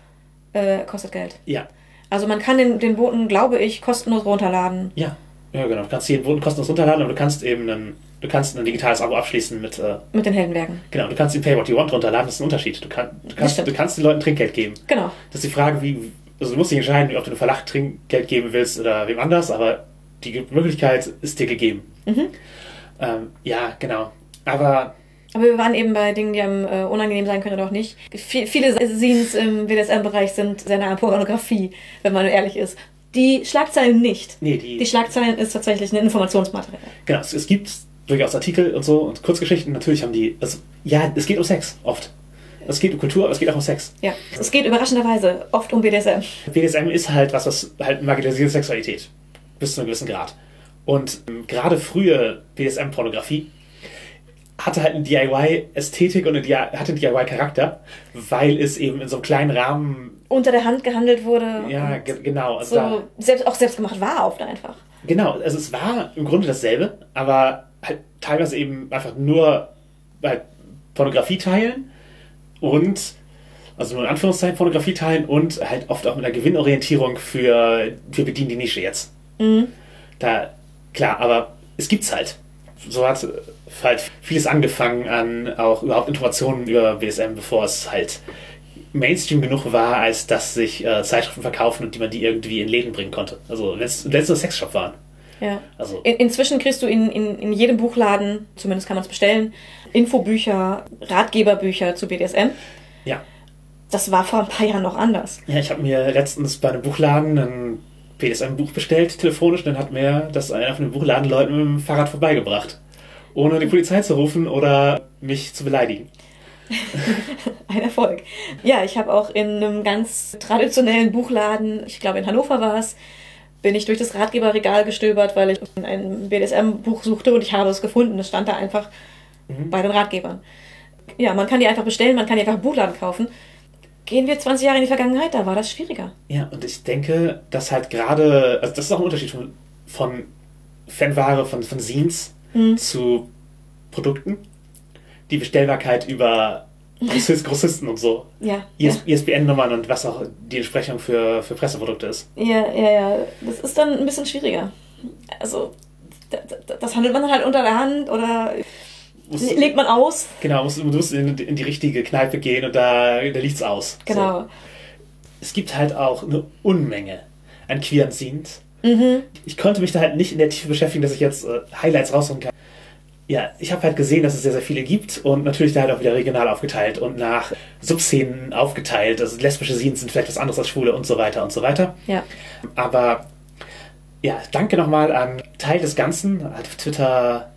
äh, kostet Geld. Ja, Also man kann den, den Boten, glaube ich, kostenlos runterladen. ja, ja, genau. Du kannst jeden Boten kostenlos runterladen, aber du kannst eben ein, du kannst ein digitales Abo abschließen mit, äh, Mit den Heldenwerken. genau, du kannst den Pay What You Want runterladen, das ist ein Unterschied. Du, kann, du, kannst, du kannst den Leuten Trinkgeld geben. Genau. Das ist die Frage, wie, also du musst dich entscheiden, ob du einem Verlag Trinkgeld geben willst oder wem anders, aber die Möglichkeit ist dir gegeben. Mhm. Ähm, ja, genau. Aber Aber wir waren eben bei Dingen, die einem äh, unangenehm sein können oder auch nicht. V viele Scenes im BDSM-Bereich sind sehr nah an Pornografie, wenn man ehrlich ist. Die Schlagzeilen nicht. nee, die, Die Schlagzeilen ist tatsächlich ein Informationsmaterial. genau, es, es gibt durchaus Artikel und so und Kurzgeschichten, natürlich haben die, also, ja, es geht um Sex, oft. Es geht um Kultur, aber es geht auch um Sex. Ja, es geht überraschenderweise oft um BDSM. BDSM ist halt was, was halt marginalisierte Sexualität. Bis zu einem gewissen Grad. Und ähm, gerade frühe BDSM-Pornografie hatte halt eine DIY-Ästhetik und eine DIY hatte einen DIY-Charakter, weil es eben in so einem kleinen Rahmen, Unter der Hand gehandelt wurde. ja, ge genau. Also da, so selbst, auch selbst gemacht war oft einfach. genau, also es war im Grunde dasselbe, aber halt teilweise eben einfach nur halt Pornografie teilen und also nur in Anführungszeichen Pornografie teilen und halt oft auch mit einer Gewinnorientierung für wir bedienen die Nische jetzt. Da, klar, aber es gibt's halt. So hat halt vieles angefangen an auch überhaupt Informationen über BSM, bevor es halt Mainstream genug war, als dass sich äh, Zeitschriften verkaufen und die man die irgendwie in Läden bringen konnte. Also wenn es letzte Sexshop waren. Ja. Also In, inzwischen kriegst du in, in, in jedem Buchladen, zumindest kann man es bestellen, Infobücher, Ratgeberbücher zu BDSM. ja. Das war vor ein paar Jahren noch anders. Ja, ich habe mir letztens bei einem Buchladen ein BDSM-Buch bestellt, telefonisch, und dann hat mir das einer von den Buchladenleuten mit dem Fahrrad vorbeigebracht. Ohne die Polizei zu rufen oder mich zu beleidigen. <laughs> Ein Erfolg. Ja, ich habe auch in einem ganz traditionellen Buchladen, ich glaube in Hannover war es, bin ich durch das Ratgeberregal gestöbert, weil ich ein BDSM-Buch suchte und ich habe es gefunden. Es stand da einfach bei den Ratgebern. Ja, man kann die einfach bestellen, man kann die einfach im Buchladen kaufen. Gehen wir 20 Jahre in die Vergangenheit, da war das schwieriger. Ja, und ich denke, dass halt gerade, also das ist auch ein Unterschied von, von Fanware, von, von Scenes zu Produkten. Die Bestellbarkeit über Grossist, Grossisten und so. Ja. IS, ISBN-Nummern und was auch die Entsprechung für, für Presseprodukte ist. Ja, ja, ja. Das ist dann ein bisschen schwieriger. Also, da- da- das handelt man dann halt unter der Hand oder Musst- legt man aus. Genau, musst, du musst in, in die richtige Kneipe gehen und da, da liegt's aus. Genau. So. Es gibt halt auch eine Unmenge an queeren Scenes. Ich konnte mich da halt nicht in der Tiefe beschäftigen, dass ich jetzt äh, Highlights rausholen kann. Ja, ich habe halt gesehen, dass es sehr, sehr viele gibt und natürlich da halt auch wieder regional aufgeteilt und nach Subszenen aufgeteilt. Also lesbische Scenes sind vielleicht was anderes als schwule und so weiter und so weiter. Ja. Aber ja, danke nochmal an Teil des Ganzen, hat auf Twitter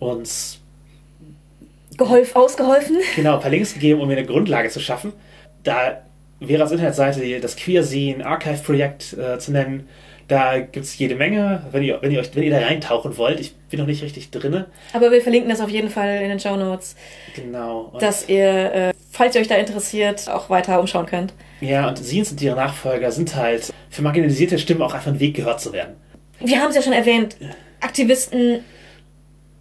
uns Geholf, ausgeholfen. genau ein paar Links gegeben, um mir eine Grundlage zu schaffen. Da wäre als Internetseite das Queerseen Archive-Projekt äh, zu nennen. Da gibt es jede Menge, wenn ihr, wenn, ihr euch, wenn ihr da reintauchen wollt. Ich bin noch nicht richtig drinne. Aber wir verlinken das auf jeden Fall in den Show Notes, Genau. Und, dass ihr, äh, falls ihr euch da interessiert, auch weiter umschauen könnt. ja, und Scenes und ihre Nachfolger sind halt für marginalisierte Stimmen auch einfach ein Weg, gehört zu werden. Wir haben es ja schon erwähnt, Aktivisten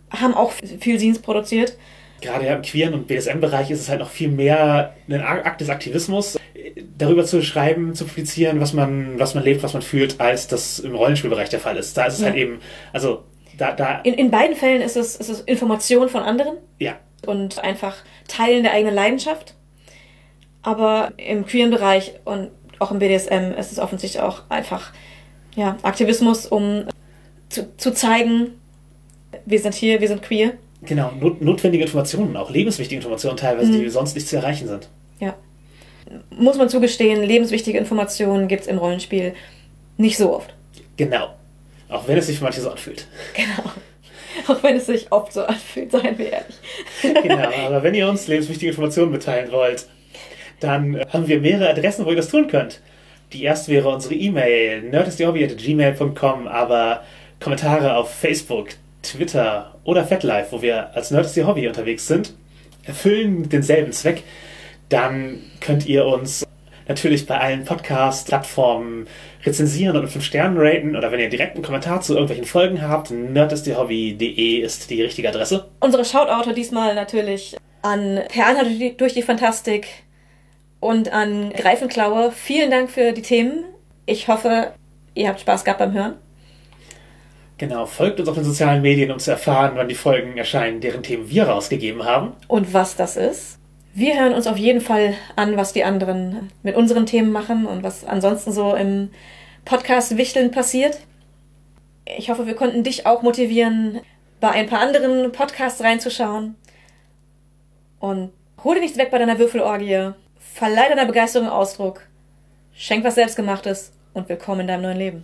haben auch viel Scenes produziert. Gerade ja im queeren und BDSM-Bereich ist es halt noch viel mehr ein Akt des Aktivismus, darüber zu schreiben, zu publizieren, was man, was man lebt, was man fühlt, als das im Rollenspielbereich der Fall ist. Da ist es Ja. halt eben, also da, da, In, in beiden Fällen ist es, ist es Information von anderen ja, und einfach Teilen der eigenen Leidenschaft. Aber im queeren Bereich und auch im BDSM ist es offensichtlich auch einfach ja, Aktivismus, um zu, zu zeigen, wir sind hier, wir sind queer. genau, not, notwendige Informationen, auch lebenswichtige Informationen teilweise, die sonst nicht zu erreichen sind. Ja. Muss man zugestehen, lebenswichtige Informationen gibt es im Rollenspiel nicht so oft. Genau. Auch wenn es sich für manche so anfühlt. <laughs> Genau. Auch wenn es sich oft so anfühlt, seien wir ehrlich. Genau, aber wenn ihr uns lebenswichtige Informationen mitteilen wollt, dann äh, haben wir mehrere Adressen, wo ihr das tun könnt. Die erste wäre unsere E-Mail, nerdistthehobby.gmail.com, aber Kommentare auf Facebook, Twitter oder FetLife, wo wir als Nerd ist Ihr Hobby unterwegs sind, erfüllen denselben Zweck. Dann könnt ihr uns natürlich bei allen Podcast-Plattformen rezensieren und mit 5 Sternen raten oder wenn ihr direkt einen Kommentar zu irgendwelchen Folgen habt, nerdistihobby.de ist die richtige Adresse. Unsere Shoutout diesmal natürlich an Per Anhalt durch die Fantastik und an Greifenklaue. Vielen Dank für die Themen. Ich hoffe, ihr habt Spaß gehabt beim Hören. Genau, folgt uns auf den sozialen Medien, um zu erfahren, wann die Folgen erscheinen, deren Themen wir rausgegeben haben. Und was das ist. Wir hören uns auf jeden Fall an, was die anderen mit unseren Themen machen und was ansonsten so im Podcast Wichteln passiert. Ich hoffe, wir konnten dich auch motivieren, bei ein paar anderen Podcasts reinzuschauen. Und hol dir nichts weg bei deiner Würfelorgie. Verleih deiner Begeisterung Ausdruck. Schenk was Selbstgemachtes und willkommen in deinem neuen Leben.